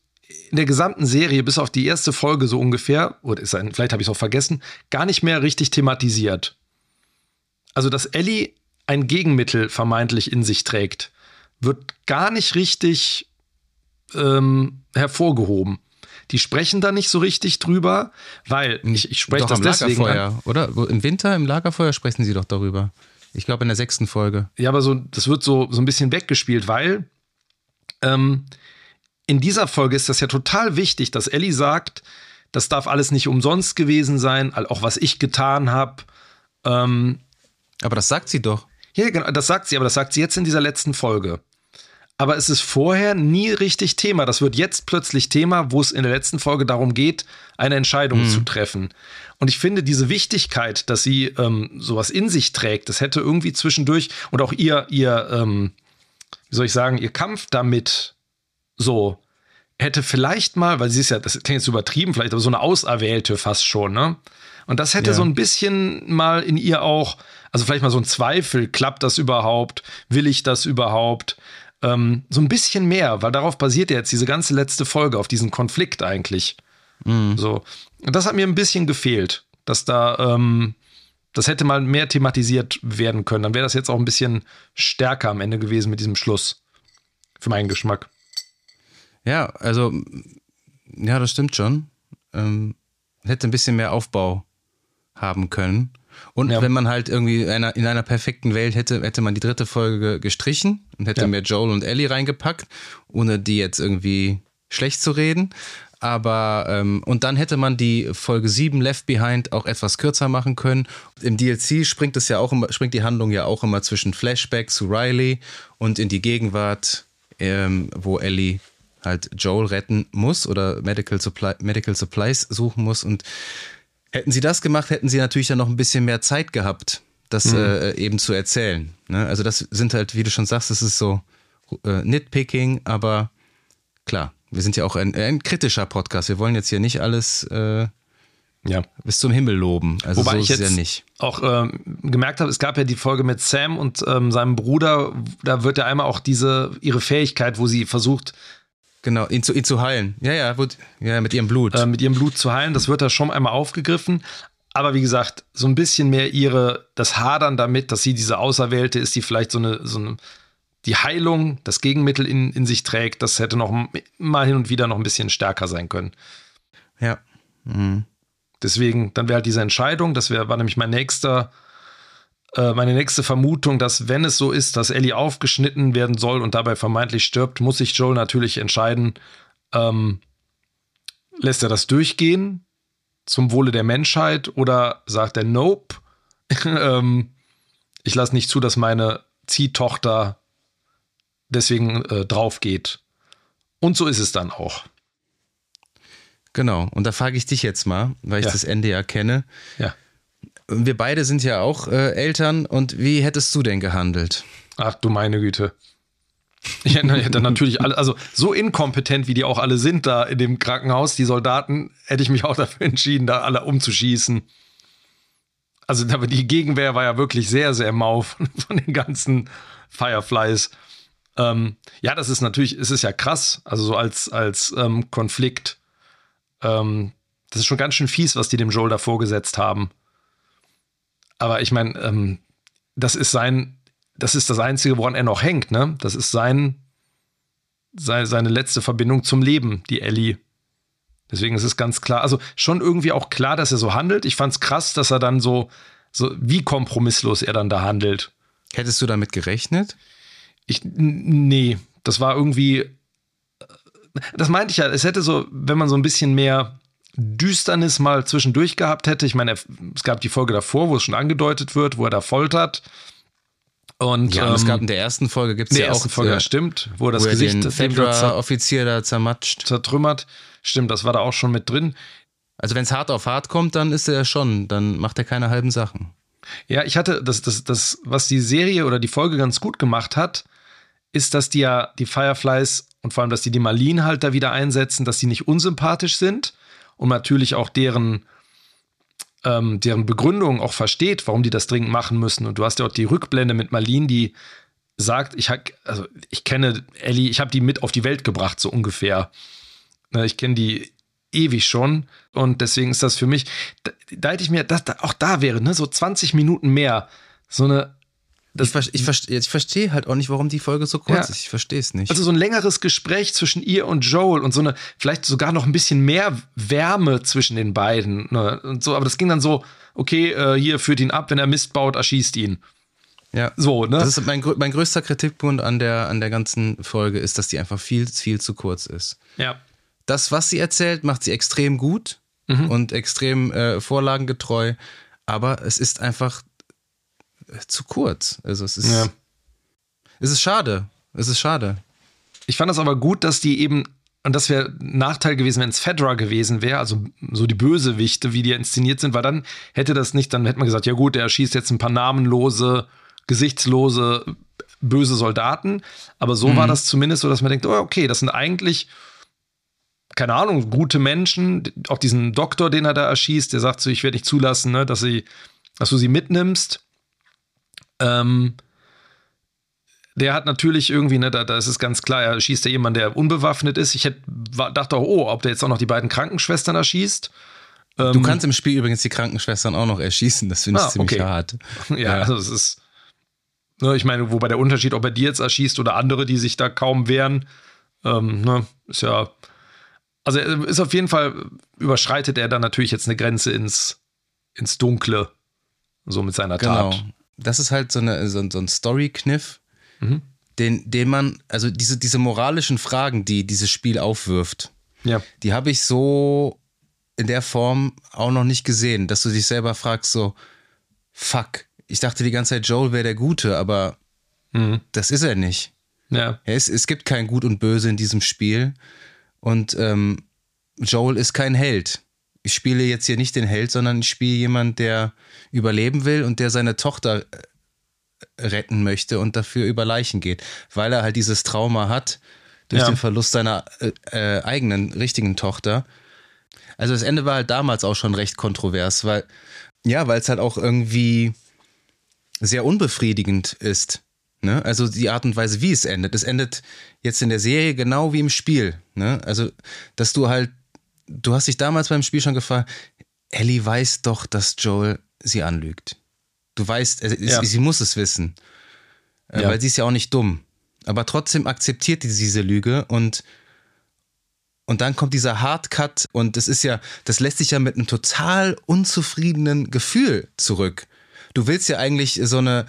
in der gesamten Serie, bis auf die erste Folge so ungefähr, oder ist ein, vielleicht habe ich es auch vergessen, gar nicht mehr richtig thematisiert. Also, dass Ellie ein Gegenmittel vermeintlich in sich trägt, wird gar nicht richtig ähm, hervorgehoben. Die sprechen da nicht so richtig drüber, weil ich, ich spreche das deswegen an. oder? Im Winter im Lagerfeuer sprechen sie doch darüber. Ich glaube in der sechsten Folge. Ja, aber so, das wird so, so ein bisschen weggespielt, weil ähm, in dieser Folge ist das ja total wichtig, dass Ellie sagt, das darf alles nicht umsonst gewesen sein, auch was ich getan habe. Ähm, aber das sagt sie doch. Ja, genau, das sagt sie, aber das sagt sie jetzt in dieser letzten Folge aber es ist vorher nie richtig Thema. Das wird jetzt plötzlich Thema, wo es in der letzten Folge darum geht, eine Entscheidung mhm. zu treffen. Und ich finde diese Wichtigkeit, dass sie ähm, sowas in sich trägt, das hätte irgendwie zwischendurch und auch ihr, ihr, ähm, wie soll ich sagen, ihr Kampf damit so hätte vielleicht mal, weil sie ist ja, das klingt jetzt übertrieben, vielleicht aber so eine Auserwählte fast schon, ne? Und das hätte ja. so ein bisschen mal in ihr auch, also vielleicht mal so ein Zweifel, klappt das überhaupt? Will ich das überhaupt? Ähm, so ein bisschen mehr, weil darauf basiert ja jetzt diese ganze letzte Folge, auf diesen Konflikt eigentlich. Mhm. So. Und das hat mir ein bisschen gefehlt, dass da, ähm, das hätte mal mehr thematisiert werden können. Dann wäre das jetzt auch ein bisschen stärker am Ende gewesen mit diesem Schluss. Für meinen Geschmack. Ja, also, ja, das stimmt schon. Ähm, hätte ein bisschen mehr Aufbau haben können. Und ja. wenn man halt irgendwie einer, in einer perfekten Welt hätte, hätte man die dritte Folge gestrichen und hätte ja. mehr Joel und Ellie reingepackt, ohne die jetzt irgendwie schlecht zu reden. Aber, ähm, und dann hätte man die Folge 7 Left Behind auch etwas kürzer machen können. Im DLC springt es ja auch immer, springt die Handlung ja auch immer zwischen Flashback zu Riley und in die Gegenwart, ähm, wo Ellie halt Joel retten muss oder Medical, Supply, Medical Supplies suchen muss. Und Hätten sie das gemacht, hätten sie natürlich dann noch ein bisschen mehr Zeit gehabt, das mhm. äh, eben zu erzählen. Ne? Also das sind halt, wie du schon sagst, das ist so äh, Nitpicking, aber klar, wir sind ja auch ein, ein, kritischer Podcast. Wir wollen jetzt hier nicht alles äh, ja. bis zum Himmel loben. Also Wobei so ich jetzt ja nicht. auch ähm, gemerkt habe, es gab ja die Folge mit Sam und ähm, seinem Bruder, da wird ja einmal auch diese ihre Fähigkeit, wo sie versucht, Genau, ihn zu, ihn zu heilen. Ja, ja, wird, ja, mit ihrem Blut. Äh, mit ihrem Blut zu heilen, das wird da schon einmal aufgegriffen. Aber wie gesagt, so ein bisschen mehr ihre, das Hadern damit, dass sie diese Auserwählte ist, die vielleicht so eine, so eine die Heilung, das Gegenmittel in, in sich trägt, das hätte noch mal hin und wieder noch ein bisschen stärker sein können. Ja. Mhm. Deswegen, dann wäre halt diese Entscheidung, das wär, war nämlich mein nächster meine nächste Vermutung, dass wenn es so ist, dass Ellie aufgeschnitten werden soll und dabei vermeintlich stirbt, muss sich Joel natürlich entscheiden, ähm, lässt er das durchgehen zum Wohle der Menschheit oder sagt er Nope, [laughs] ähm, ich lasse nicht zu, dass meine Ziehtochter deswegen äh, drauf geht. Und so ist es dann auch. Genau. Und da frage ich dich jetzt mal, weil ich ja. das Ende ja kenne. Ja. Wir beide sind ja auch äh, Eltern und wie hättest du denn gehandelt? Ach du meine Güte. Ich hätte natürlich alle, also so inkompetent, wie die auch alle sind da in dem Krankenhaus, die Soldaten, hätte ich mich auch dafür entschieden, da alle umzuschießen. Also die Gegenwehr war ja wirklich sehr, sehr mau von, von den ganzen Fireflies. Ähm, ja, das ist natürlich, es ist ja krass, also so als, als ähm, Konflikt. Ähm, das ist schon ganz schön fies, was die dem Joel da vorgesetzt haben. Aber ich meine, ähm, das ist sein, das ist das Einzige, woran er noch hängt, ne? Das ist sein, sein, seine letzte Verbindung zum Leben, die Ellie. Deswegen ist es ganz klar, also schon irgendwie auch klar, dass er so handelt. Ich fand es krass, dass er dann so, so, wie kompromisslos er dann da handelt. Hättest du damit gerechnet? Ich, nee, das war irgendwie, das meinte ich ja, es hätte so, wenn man so ein bisschen mehr Düsternis mal zwischendurch gehabt hätte. Ich meine, es gab die Folge davor, wo es schon angedeutet wird, wo er da foltert. Und, ja, ähm, es gab in der ersten Folge gibt es ja auch Folge, äh, stimmt, wo er das wo Gesicht den Fedra-Offizier da zermatscht. Zertrümmert. Stimmt, das war da auch schon mit drin. Also wenn es hart auf hart kommt, dann ist er schon, dann macht er keine halben Sachen. Ja, ich hatte das, das, das, was die Serie oder die Folge ganz gut gemacht hat, ist, dass die ja die Fireflies und vor allem, dass die die Marlene halt da wieder einsetzen, dass die nicht unsympathisch sind und natürlich auch deren, ähm, deren Begründung auch versteht, warum die das dringend machen müssen. Und du hast ja auch die Rückblende mit Marlene, die sagt, ich, hab, also ich kenne Ellie, ich habe die mit auf die Welt gebracht, so ungefähr. Ne, ich kenne die ewig schon und deswegen ist das für mich, da, da hätte ich mir, dass da, auch da wäre, ne, so 20 Minuten mehr, so eine das, ich, verstehe, ich verstehe halt auch nicht, warum die Folge so kurz ja. ist. Ich verstehe es nicht. Also so ein längeres Gespräch zwischen ihr und Joel und so eine, vielleicht sogar noch ein bisschen mehr Wärme zwischen den beiden. Ne? Und so, aber das ging dann so, okay, äh, hier führt ihn ab, wenn er Mist baut, erschießt ihn. Ja. So, ne? Das ist mein, mein größter Kritikpunkt an der, an der ganzen Folge ist, dass die einfach viel, viel zu kurz ist. Ja. Das, was sie erzählt, macht sie extrem gut mhm. und extrem äh, vorlagengetreu. Aber es ist einfach zu kurz. Also es ist, ja. es ist schade. Es ist schade. Ich fand das aber gut, dass die eben, und das wäre Nachteil gewesen, wenn es Fedra gewesen wäre, also so die Bösewichte, wie die inszeniert sind, weil dann hätte das nicht, dann hätte man gesagt, ja gut, der erschießt jetzt ein paar namenlose, gesichtslose, böse Soldaten. Aber so mhm. war das zumindest so, dass man denkt, oh, okay, das sind eigentlich keine Ahnung, gute Menschen, auch diesen Doktor, den er da erschießt, der sagt so, ich werde nicht zulassen, ne, dass, sie, dass du sie mitnimmst. Ähm, der hat natürlich irgendwie, ne, da, da ist es ganz klar, er schießt ja jemand, der unbewaffnet ist. Ich hätte, dachte auch, oh, ob der jetzt auch noch die beiden Krankenschwestern erschießt. Ähm, du kannst im Spiel übrigens die Krankenschwestern auch noch erschießen, das finde ich ah, ziemlich okay. hart. [laughs] Ja, ja, also es ist, ne, ich meine, wobei der Unterschied, ob er die jetzt erschießt oder andere, die sich da kaum wehren, ähm, ne, ist ja, also ist auf jeden Fall, überschreitet er dann natürlich jetzt eine Grenze ins, ins Dunkle, so mit seiner genau. Das ist halt so, eine, so, so ein Story-Kniff, mhm. den, den man, also diese, diese moralischen Fragen, die dieses Spiel aufwirft, ja. die habe ich so in der Form auch noch nicht gesehen, dass du dich selber fragst, so, fuck, ich dachte die ganze Zeit, Joel wäre der Gute, aber mhm. das ist er nicht. Ja. Es, es gibt kein Gut und Böse in diesem Spiel und ähm, Joel ist kein Held ich spiele jetzt hier nicht den Held, sondern ich spiele jemand, der überleben will und der seine Tochter äh, retten möchte und dafür über Leichen geht, weil er halt dieses Trauma hat durch ja. den Verlust seiner äh, äh, eigenen richtigen Tochter. Also das Ende war halt damals auch schon recht kontrovers, weil ja, weil es halt auch irgendwie sehr unbefriedigend ist. Ne? Also die Art und Weise, wie es endet. Es endet jetzt in der Serie genau wie im Spiel. Ne? Also, dass du halt du hast dich damals beim Spiel schon gefragt, Ellie weiß doch, dass Joel sie anlügt. Du weißt, äh, ja. sie, sie, muss es wissen. Äh, ja. Weil sie ist ja auch nicht dumm. Aber trotzdem akzeptiert sie diese Lüge und, und dann kommt dieser Hardcut und das ist ja, das lässt sich ja mit einem total unzufriedenen Gefühl zurück. Du willst ja eigentlich so eine,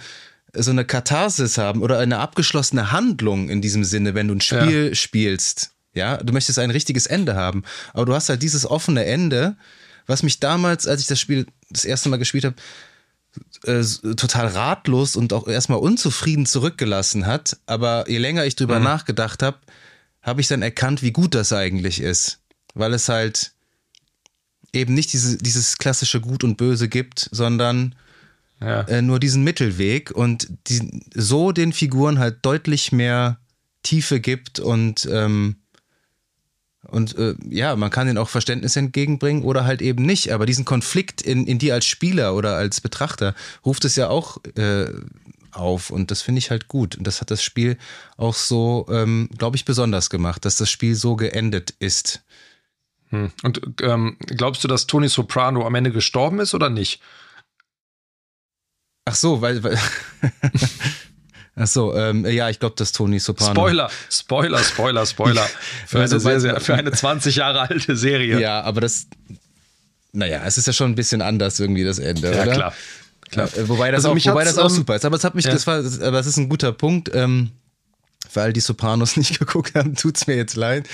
so eine Katharsis haben oder eine abgeschlossene Handlung in diesem Sinne, wenn du ein Spiel ja. spielst. Ja, du möchtest ein richtiges Ende haben. Aber du hast halt dieses offene Ende, was mich damals, als ich das Spiel das erste Mal gespielt habe, äh, total ratlos und auch erstmal unzufrieden zurückgelassen hat. Aber je länger ich drüber mhm. nachgedacht habe, habe ich dann erkannt, wie gut das eigentlich ist. Weil es halt eben nicht diese, dieses klassische Gut und Böse gibt, sondern ja. äh, nur diesen Mittelweg und die, so den Figuren halt deutlich mehr Tiefe gibt und ähm, und äh, ja, man kann ihnen auch Verständnis entgegenbringen oder halt eben nicht. Aber diesen Konflikt in, in dir als Spieler oder als Betrachter ruft es ja auch äh, auf. Und das finde ich halt gut. Und das hat das Spiel auch so, ähm, glaube ich, besonders gemacht, dass das Spiel so geendet ist. Hm. Und ähm, glaubst du, dass Tony Soprano am Ende gestorben ist oder nicht? Ach so, weil. weil [laughs] Ach so, ähm, ja, ich glaube, dass Tony Soprano. Spoiler, Spoiler, Spoiler, Spoiler. [laughs] Für, also, eine sehr, sehr, für eine 20 Jahre alte Serie. Ja, aber das. Naja, es ist ja schon ein bisschen anders irgendwie das Ende, ja, oder? klar. klar. Äh, wobei das, also auch, wobei das auch ähm, super ist. Aber es hat mich, ja. das war, aber es ist ein guter Punkt. Ähm, für all die Sopranos [laughs] nicht geguckt haben, tut es mir jetzt leid.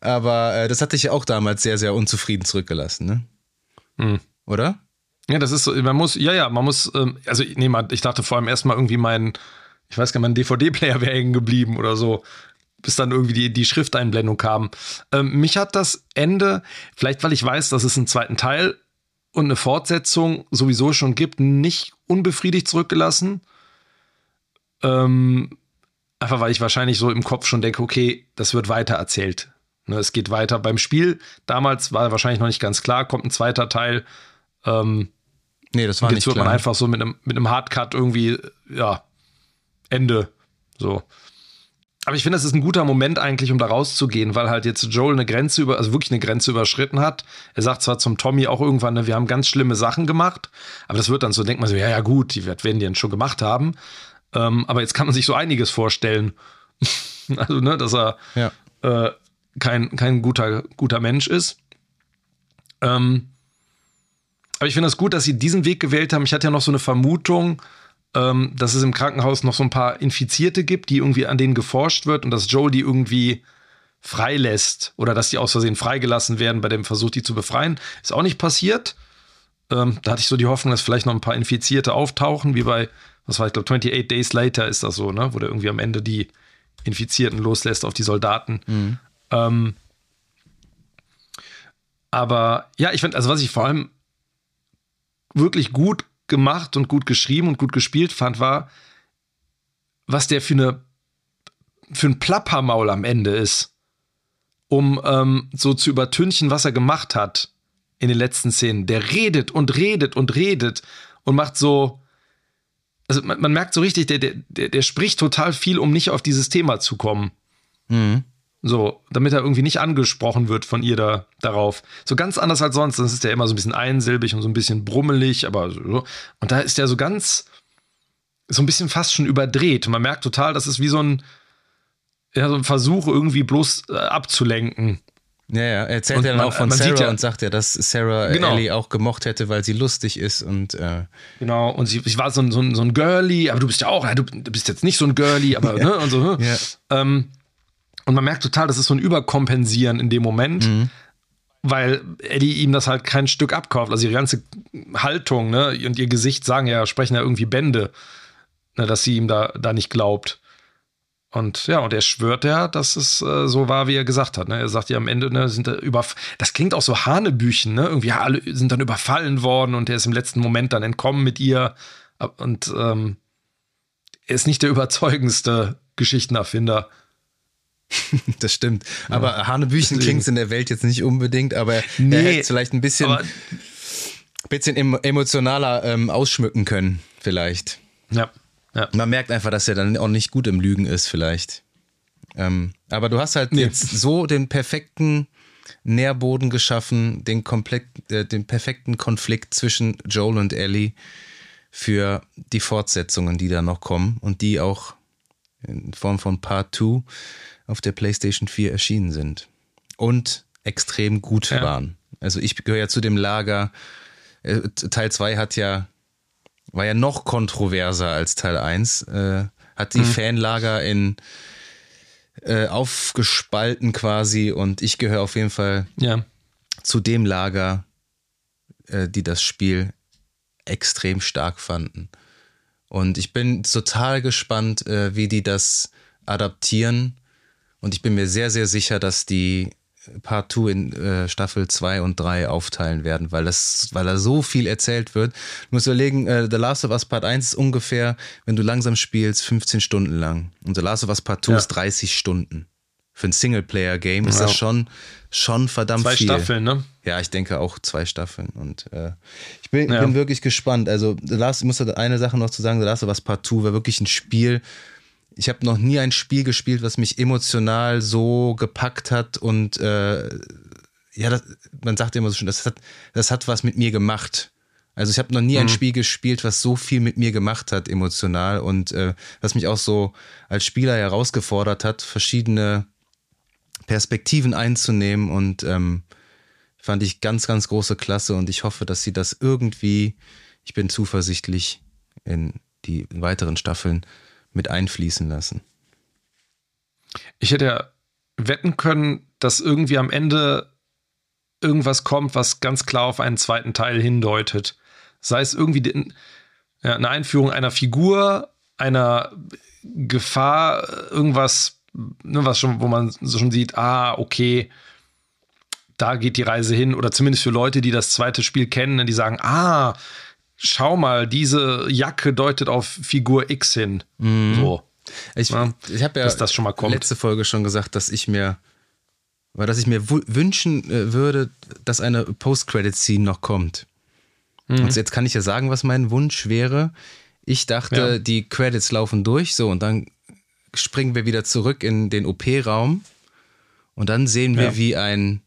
Aber äh, das hat dich ja auch damals sehr, sehr unzufrieden zurückgelassen, ne? Hm. Oder? Ja, das ist so, man muss, ja, ja, man muss, ähm, also nee, man, ich dachte vor allem erstmal irgendwie mein, ich weiß gar nicht, mein DVD-Player wäre hängen geblieben oder so, bis dann irgendwie die, die Schrifteinblendung kam. Ähm, mich hat das Ende, vielleicht weil ich weiß, dass es einen zweiten Teil und eine Fortsetzung sowieso schon gibt, nicht unbefriedigt zurückgelassen. Ähm, Einfach weil ich wahrscheinlich so im Kopf schon denke, okay, das wird weiter erzählt. Ne, es geht weiter. Beim Spiel damals war wahrscheinlich noch nicht ganz klar, kommt ein zweiter Teil. Ähm, nee, das war nicht wird klar. man einfach so mit einem, mit einem Hardcut irgendwie, ja, Ende. So. Aber ich finde, das ist ein guter Moment eigentlich, um da rauszugehen, weil halt jetzt Joel eine Grenze über, also wirklich eine Grenze überschritten hat. Er sagt zwar zum Tommy auch irgendwann, ne, wir haben ganz schlimme Sachen gemacht, aber das wird dann so, denkt man so, ja, ja, gut, die werden die dann schon gemacht haben. Ähm, aber jetzt kann man sich so einiges vorstellen. [laughs] also, ne, dass er ja. äh, kein, kein guter, guter Mensch ist. Ähm, aber ich finde es das gut, dass sie diesen Weg gewählt haben. Ich hatte ja noch so eine Vermutung, ähm, dass es im Krankenhaus noch so ein paar Infizierte gibt, die irgendwie an denen geforscht wird und dass Joel die irgendwie freilässt oder dass die aus Versehen freigelassen werden bei dem Versuch, die zu befreien. Ist auch nicht passiert. Ähm, da hatte ich so die Hoffnung, dass vielleicht noch ein paar Infizierte auftauchen, wie bei was war, ich glaube, 28 Days Later ist das so, ne? Wo der irgendwie am Ende die Infizierten loslässt auf die Soldaten. Mhm. Ähm, aber ja, ich finde, also was ich vor allem wirklich gut gemacht und gut geschrieben und gut gespielt fand, war, was der für eine für ein Plappermaul am Ende ist, um ähm, so zu übertünchen, was er gemacht hat in den letzten Szenen. Der redet und redet und redet und macht so also man, man, merkt so richtig, der, der, der spricht total viel, um nicht auf dieses Thema zu kommen. Mhm. So, damit er irgendwie nicht angesprochen wird von ihr da darauf. So ganz anders als sonst. Das ist ja immer so ein bisschen einsilbig und so ein bisschen brummelig, aber so. Und da ist der so ganz, so ein bisschen fast schon überdreht. Man merkt total, das ist wie so ein, ja, so ein Versuch, irgendwie bloß äh, abzulenken. Ja, ja, er erzählt und ja dann man, auch von Sarah ja, und sagt ja, dass Sarah genau. Ellie auch gemocht hätte, weil sie lustig ist und äh Genau, und sie, sie war so ein, so, ein, so ein Girlie, aber du bist ja auch, du, du bist jetzt nicht so ein Girlie, aber [laughs] ja. ne, und so. Ja. Ähm, und man merkt total, das ist so ein Überkompensieren in dem Moment, mhm. weil Eddie ihm das halt kein Stück abkauft. Also ihre ganze Haltung ne, und ihr Gesicht sagen ja, sprechen ja irgendwie Bände, ne, dass sie ihm da, da nicht glaubt. Und ja, und er schwört ja, dass es äh, so war, wie er gesagt hat. Ne? Er sagt ja am Ende, ne, sind da über, das klingt auch so Hanebüchen, ne? Irgendwie alle sind dann überfallen worden und er ist im letzten Moment dann entkommen mit ihr. Und ähm, er ist nicht der überzeugendste Geschichtenerfinder. [laughs] das stimmt. Ja. Aber Hanebüchen klingt in der Welt jetzt nicht unbedingt, aber nee, er hätte vielleicht ein bisschen, bisschen emotionaler ähm, ausschmücken können, vielleicht. Ja. Ja. Man merkt einfach, dass er dann auch nicht gut im Lügen ist, vielleicht. Ähm, aber du hast halt nee. jetzt so den perfekten Nährboden geschaffen, den, komplett, äh, den perfekten Konflikt zwischen Joel und Ellie für die Fortsetzungen, die da noch kommen und die auch in Form von Part 2 auf der PlayStation 4 erschienen sind und extrem gut ja. waren. Also ich gehöre ja zu dem Lager. Äh, Teil 2 hat ja war ja noch kontroverser als Teil 1, äh, hat die mhm. Fanlager in äh, aufgespalten quasi und ich gehöre auf jeden Fall ja. zu dem Lager, äh, die das Spiel extrem stark fanden. Und ich bin total gespannt, äh, wie die das adaptieren. Und ich bin mir sehr, sehr sicher, dass die Part 2 in äh, Staffel 2 und 3 aufteilen werden, weil das, weil da so viel erzählt wird. Du musst überlegen, äh, The Last of Us Part 1 ist ungefähr, wenn du langsam spielst, 15 Stunden lang. Und The Last of Us Part 2 ja. ist 30 Stunden. Für ein Singleplayer-Game ist das schon, schon verdammt zwei viel. Zwei Staffeln, ne? Ja, ich denke auch zwei Staffeln. Und äh, ich bin, ja. bin wirklich gespannt. Also, The Last, ich muss eine Sache noch zu sagen: The Last of Us Part 2 war wirklich ein Spiel, ich habe noch nie ein Spiel gespielt, was mich emotional so gepackt hat und äh, ja, das, man sagt immer so schön, das hat, das hat was mit mir gemacht. Also ich habe noch nie mhm. ein Spiel gespielt, was so viel mit mir gemacht hat emotional und äh, was mich auch so als Spieler herausgefordert hat, verschiedene Perspektiven einzunehmen und ähm, fand ich ganz, ganz große Klasse und ich hoffe, dass sie das irgendwie, ich bin zuversichtlich in die weiteren Staffeln mit einfließen lassen. Ich hätte ja wetten können, dass irgendwie am Ende irgendwas kommt, was ganz klar auf einen zweiten Teil hindeutet. Sei es irgendwie die, ja, eine Einführung einer Figur, einer Gefahr, irgendwas, ne, was schon, wo man schon sieht, ah, okay, da geht die Reise hin. Oder zumindest für Leute, die das zweite Spiel kennen, die sagen, ah, schau mal, diese Jacke deutet auf Figur X hin. Mhm. So. Ich, ja, ich habe ja dass das schon mal kommt. letzte Folge schon gesagt, dass ich mir, weil dass ich mir wünschen äh, würde, dass eine Post-Credit-Scene noch kommt. Mhm. Und jetzt kann ich ja sagen, was mein Wunsch wäre. Ich dachte, ja. die Credits laufen durch, so und dann springen wir wieder zurück in den OP-Raum und dann sehen wir, ja. wie ein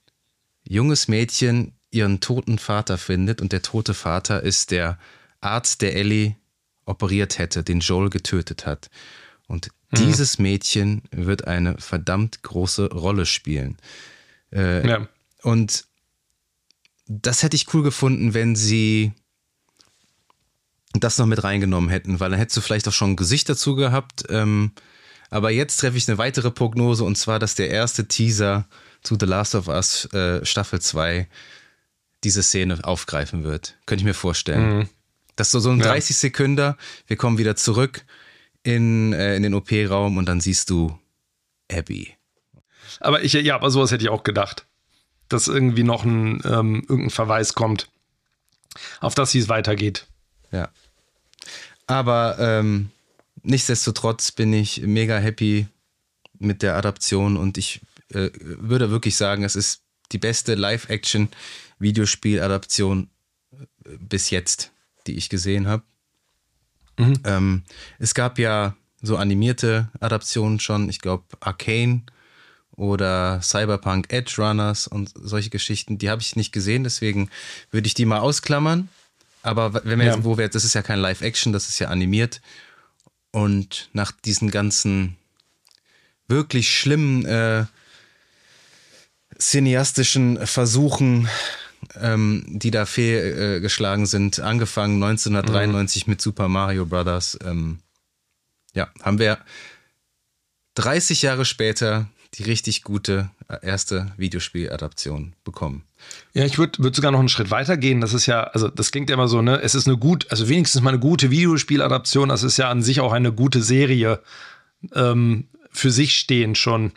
junges Mädchen ihren toten Vater findet und der tote Vater ist der Arzt, der Ellie operiert hätte, den Joel getötet hat. Und mhm. dieses Mädchen wird eine verdammt große Rolle spielen. Äh, ja. Und das hätte ich cool gefunden, wenn sie das noch mit reingenommen hätten, weil dann hättest du vielleicht auch schon ein Gesicht dazu gehabt. Ähm, aber jetzt treffe ich eine weitere Prognose und zwar, dass der erste Teaser zu The Last of Us äh, Staffel 2 diese Szene aufgreifen wird. Könnte ich mir vorstellen. Mhm. Das ist so, so ein ja. 30 Sekunden, wir kommen wieder zurück in, äh, in den OP-Raum und dann siehst du Abby. Aber ich, ja, aber sowas hätte ich auch gedacht. Dass irgendwie noch ein ähm, irgendein Verweis kommt, auf das wie es weitergeht. Ja. Aber ähm, nichtsdestotrotz bin ich mega happy mit der Adaption und ich äh, würde wirklich sagen, es ist die beste Live-Action, Videospieladaption äh, bis jetzt, die ich gesehen habe. Mhm. Ähm, es gab ja so animierte Adaptionen schon, ich glaube Arcane oder Cyberpunk Edge Runners und solche Geschichten, die habe ich nicht gesehen, deswegen würde ich die mal ausklammern. Aber wenn wir ja. jetzt, wo wir jetzt, das ist ja kein Live-Action, das ist ja animiert. Und nach diesen ganzen wirklich schlimmen äh, cineastischen Versuchen, ähm, die da fehlgeschlagen sind, angefangen 1993 mhm. mit Super Mario Brothers. Ähm, ja, haben wir 30 Jahre später die richtig gute äh, erste Videospieladaption bekommen. Ja, ich würde würd sogar noch einen Schritt weiter gehen. Das ist ja, also das klingt ja immer so, ne? Es ist eine gut, also wenigstens mal eine gute Videospieladaption. Das ist ja an sich auch eine gute Serie ähm, für sich stehend schon.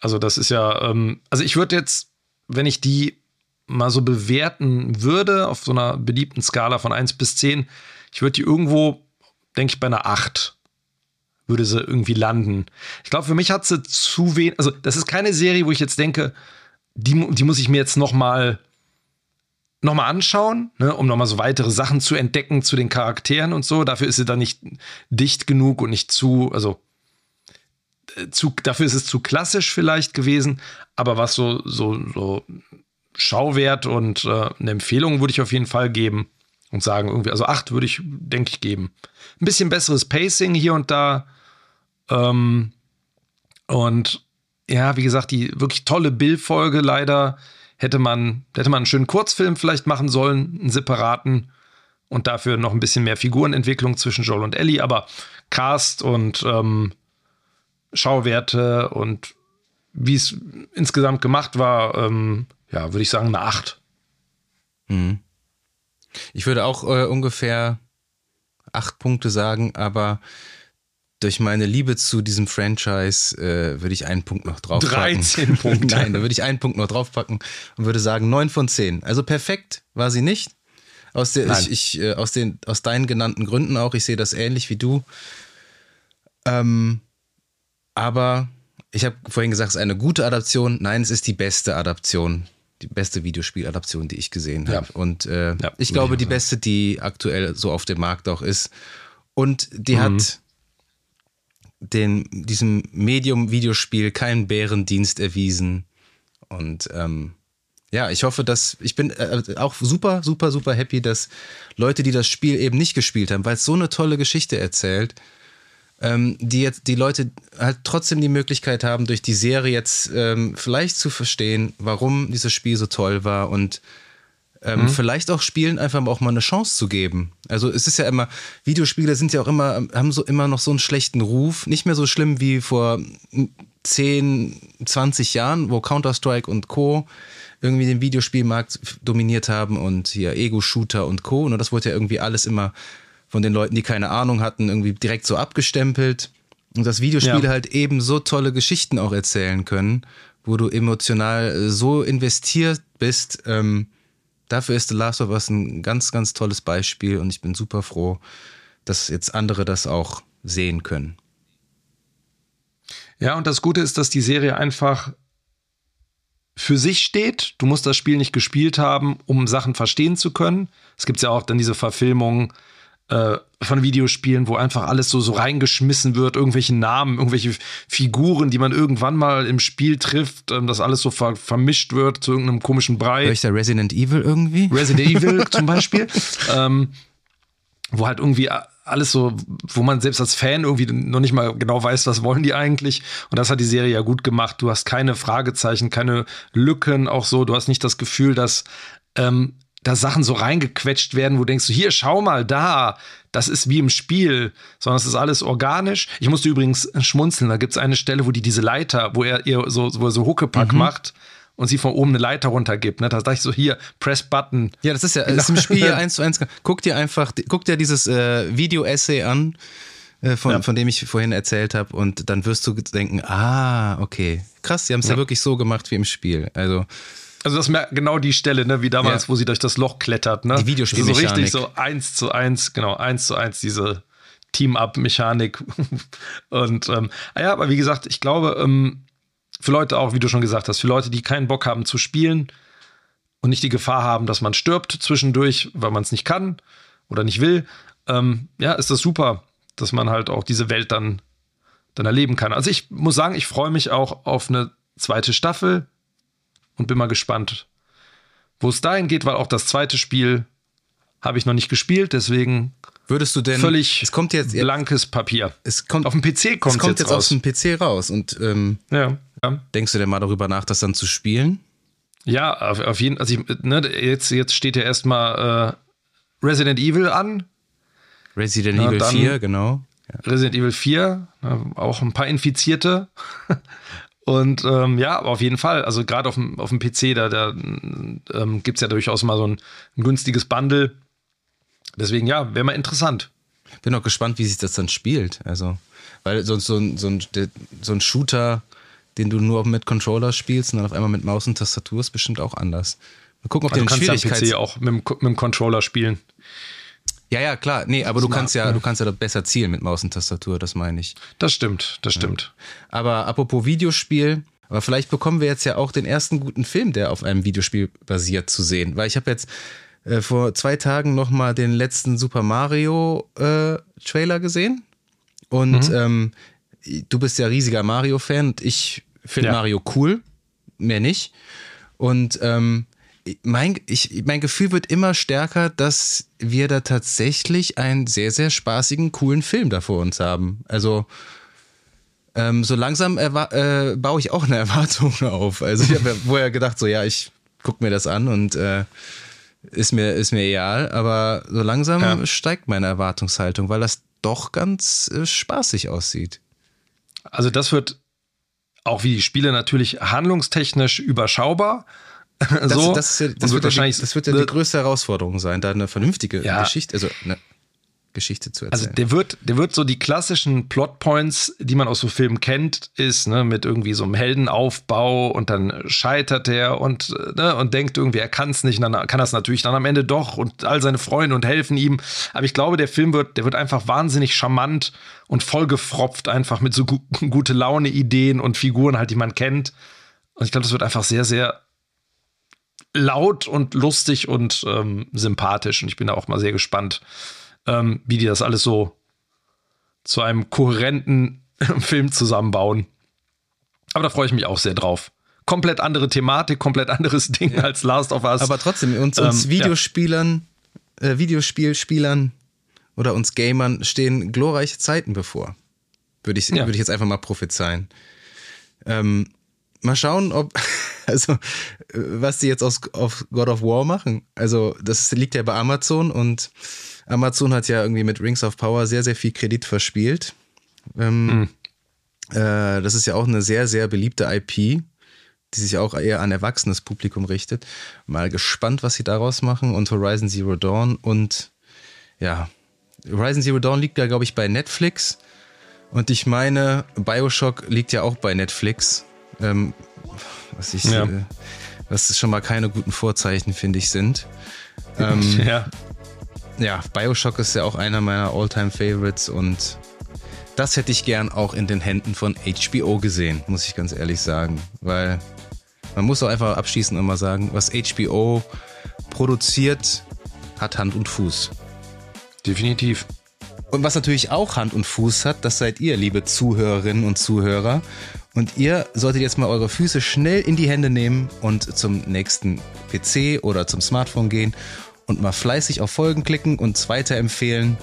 Also das ist ja, ähm, also ich würde jetzt, wenn ich die mal so bewerten würde, auf so einer beliebten Skala von 1 bis 10, ich würde die irgendwo, denke ich, bei einer 8 würde sie irgendwie landen. Ich glaube, für mich hat sie zu wenig, also das ist keine Serie, wo ich jetzt denke, die, die muss ich mir jetzt noch mal, noch mal anschauen, ne, um noch mal so weitere Sachen zu entdecken zu den Charakteren und so. Dafür ist sie dann nicht dicht genug und nicht zu, also äh, zu, dafür ist es zu klassisch vielleicht gewesen, aber was so, so, so Schauwert und äh, eine Empfehlung würde ich auf jeden Fall geben und sagen, irgendwie, also acht würde ich, denke ich, geben. Ein bisschen besseres Pacing hier und da. Ähm, und ja, wie gesagt, die wirklich tolle Bildfolge leider hätte man, hätte man einen schönen Kurzfilm vielleicht machen sollen, einen separaten und dafür noch ein bisschen mehr Figurenentwicklung zwischen Joel und Ellie, aber Cast und ähm, Schauwerte und wie es insgesamt gemacht war, ähm, ja, würde ich sagen, eine 8. Mhm. Ich würde auch äh, ungefähr 8 Punkte sagen, aber durch meine Liebe zu diesem Franchise äh, würde ich einen Punkt noch draufpacken. 13 [laughs] Punkte. Nein, da würde ich einen Punkt noch draufpacken und würde sagen 9 von 10. Also perfekt war sie nicht. Aus, der, ich, ich, äh, aus, den, aus deinen genannten Gründen auch. Ich sehe das ähnlich wie du. Ähm, aber ich habe vorhin gesagt, es ist eine gute Adaption. Nein, es ist die beste Adaption. Die beste Videospieladaption, die ich gesehen habe. Ja. Und äh, ja, ich glaube, die beste, die aktuell so auf dem Markt auch ist. Und die mhm. hat den, diesem Medium-Videospiel keinen Bärendienst erwiesen. Und ähm, ja, ich hoffe, dass ich bin äh, auch super, super, super happy, dass Leute, die das Spiel eben nicht gespielt haben, weil es so eine tolle Geschichte erzählt, ähm, die jetzt die Leute halt trotzdem die Möglichkeit haben, durch die Serie jetzt ähm, vielleicht zu verstehen, warum dieses Spiel so toll war und ähm, mhm. vielleicht auch Spielen einfach auch mal eine Chance zu geben. Also es ist ja immer, Videospiele sind ja auch immer, haben so immer noch so einen schlechten Ruf. Nicht mehr so schlimm wie vor 10, 20 Jahren, wo Counter-Strike und Co. irgendwie den Videospielmarkt dominiert haben und hier Ego-Shooter und Co. Und das wurde ja irgendwie alles immer von den Leuten, die keine Ahnung hatten, irgendwie direkt so abgestempelt. Und dass Videospiele ja. halt eben so tolle Geschichten auch erzählen können, wo du emotional so investiert bist, ähm, dafür ist The Last of Us ein ganz, ganz tolles Beispiel und ich bin super froh, dass jetzt andere das auch sehen können. Ja, und das Gute ist, dass die Serie einfach für sich steht. Du musst das Spiel nicht gespielt haben, um Sachen verstehen zu können. Es gibt ja auch dann diese Verfilmungen äh, von Videospielen, wo einfach alles so, so reingeschmissen wird, irgendwelche Namen, irgendwelche Figuren, die man irgendwann mal im Spiel trifft, ähm, dass alles so ver vermischt wird zu irgendeinem komischen Brei. Ich da Resident Evil irgendwie? Resident Evil [laughs] zum Beispiel. Ähm, wo halt irgendwie alles so, wo man selbst als Fan irgendwie noch nicht mal genau weiß, was wollen die eigentlich. Und das hat die Serie ja gut gemacht. Du hast keine Fragezeichen, keine Lücken, auch so. Du hast nicht das Gefühl, dass ähm, da Sachen so reingequetscht werden, wo du denkst, hier, schau mal da, das ist wie im Spiel, sondern es ist alles organisch. Ich musste übrigens schmunzeln, da gibt es eine Stelle, wo die diese Leiter, wo er ihr so, wo er so Huckepack mhm. macht und sie von oben eine Leiter runtergibt. Ne? Da dachte ich so, hier, press Button. Ja, das ist ja das ist im Spiel [laughs] eins zu eins. Guck dir einfach, guck dir dieses äh, Video-Essay an, äh, von, ja. von dem ich vorhin erzählt habe, und dann wirst du denken, ah, okay, krass, sie haben es ja. ja wirklich so gemacht wie im Spiel. Also also das ist genau die Stelle, ne, wie damals, ja. wo sie durch das Loch klettert, ne? Die Videospielmechanik. So richtig so eins zu eins, genau, eins zu eins diese Team-Up-Mechanik. [laughs] und ähm, ah ja, aber wie gesagt, ich glaube, ähm, für Leute auch, wie du schon gesagt hast, für Leute, die keinen Bock haben zu spielen und nicht die Gefahr haben, dass man stirbt zwischendurch, weil man es nicht kann oder nicht will, ähm, ja, ist das super, dass man halt auch diese Welt dann, dann erleben kann. Also ich muss sagen, ich freue mich auch auf eine zweite Staffel und bin mal gespannt, wo es dahin geht, weil auch das zweite Spiel habe ich noch nicht gespielt, deswegen Würdest du denn völlig es kommt jetzt blankes Papier. Es kommt auf dem PC kommt es kommt jetzt, jetzt auf dem PC raus und ähm, ja, ja. denkst du denn mal darüber nach, das dann zu spielen? Ja, auf, auf jeden also ich, ne, jetzt jetzt steht ja erstmal äh, Resident Evil an. Resident Na, Evil 4, genau. Ja. Resident Evil 4, auch ein paar Infizierte. [laughs] Und ähm, ja, auf jeden Fall. Also gerade auf dem, auf dem PC, da, da ähm, gibt es ja durchaus mal so ein, ein günstiges Bundle. Deswegen, ja, wäre mal interessant. Bin auch gespannt, wie sich das dann spielt. Also, weil so, so, so, ein, so ein Shooter, den du nur mit Controller spielst und dann auf einmal mit Maus und Tastatur ist bestimmt auch anders. Mal gucken, ob also den Schwierigkeits... PC auch mit mit dem Controller spielen. Ja, ja, klar. Nee, aber du kannst ja, du kannst ja besser zielen mit Maus und Tastatur, das meine ich. Das stimmt, das stimmt. Ja. Aber apropos Videospiel, aber vielleicht bekommen wir jetzt ja auch den ersten guten Film, der auf einem Videospiel basiert, zu sehen. Weil ich habe jetzt äh, vor zwei Tagen nochmal den letzten Super Mario äh, Trailer gesehen. Und mhm. ähm, du bist ja riesiger Mario-Fan und ich finde ja. Mario cool. Mehr nicht. Und ähm, mein, ich, mein Gefühl wird immer stärker, dass wir da tatsächlich einen sehr, sehr spaßigen, coolen Film da vor uns haben. Also ähm, so langsam äh, baue ich auch eine [laughs] Erwartung auf. Also ich habe ja vorher gedacht, so ja, ich gucke mir das an und äh, ist, mir, ist mir egal. Aber so langsam ja. steigt meine Erwartungshaltung, weil das doch ganz äh, spaßig aussieht. Also das wird auch wie die Spiele natürlich handlungstechnisch überschaubar das, so. Das, ja, das wird, wahrscheinlich, die, das wird ja die größte Herausforderung sein, da eine vernünftige ja. Geschichte. Also, ne. Geschichte zu also erzählen. Also der wird, der wird so die klassischen Plotpoints, die man aus so Filmen kennt, ist ne, mit irgendwie so einem Heldenaufbau und dann scheitert er und, ne, und denkt irgendwie, er kann es nicht, und dann kann er es natürlich dann am Ende doch und all seine Freunde und helfen ihm. Aber ich glaube, der Film wird, der wird einfach wahnsinnig charmant und vollgefropft einfach mit so gu gute Laune Ideen und Figuren halt, die man kennt. Und ich glaube, das wird einfach sehr, sehr laut und lustig und ähm, sympathisch. Und ich bin da auch mal sehr gespannt, ähm, wie die das alles so zu einem kohärenten [laughs] Film zusammenbauen. Aber da freue ich mich auch sehr drauf. Komplett andere Thematik, komplett anderes Ding ja. als Last of Us. Aber trotzdem, uns, uns ähm, Videospielern, ja. äh, Videospielspielern oder uns Gamern stehen glorreiche Zeiten bevor. Würde ich, ja. würde ich jetzt einfach mal prophezeien. Ähm, mal schauen, ob, [laughs] also, was die jetzt aus, auf God of War machen. Also, das liegt ja bei Amazon und Amazon hat ja irgendwie mit Rings of Power sehr, sehr viel Kredit verspielt. Ähm, mhm. äh, das ist ja auch eine sehr, sehr beliebte IP, die sich auch eher an erwachsenes Publikum richtet. Mal gespannt, was sie daraus machen. Und Horizon Zero Dawn und ja, Horizon Zero Dawn liegt ja, glaube ich, bei Netflix. Und ich meine, Bioshock liegt ja auch bei Netflix. Ähm, was ich, ja. äh, was schon mal keine guten Vorzeichen, finde ich, sind. Ähm, [laughs] ja ja, Bioshock ist ja auch einer meiner All-Time-Favorites und das hätte ich gern auch in den Händen von HBO gesehen, muss ich ganz ehrlich sagen. Weil man muss auch einfach abschließend immer sagen, was HBO produziert, hat Hand und Fuß. Definitiv. Und was natürlich auch Hand und Fuß hat, das seid ihr, liebe Zuhörerinnen und Zuhörer. Und ihr solltet jetzt mal eure Füße schnell in die Hände nehmen und zum nächsten PC oder zum Smartphone gehen und mal fleißig auf Folgen klicken und weiterempfehlen.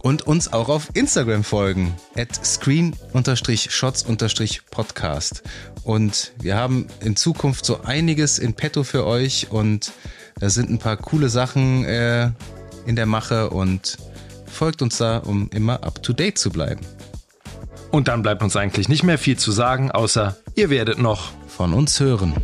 Und uns auch auf Instagram folgen. At screen-shots-podcast. Und wir haben in Zukunft so einiges in petto für euch und da sind ein paar coole Sachen äh, in der Mache und folgt uns da, um immer up to date zu bleiben. Und dann bleibt uns eigentlich nicht mehr viel zu sagen, außer ihr werdet noch von uns hören.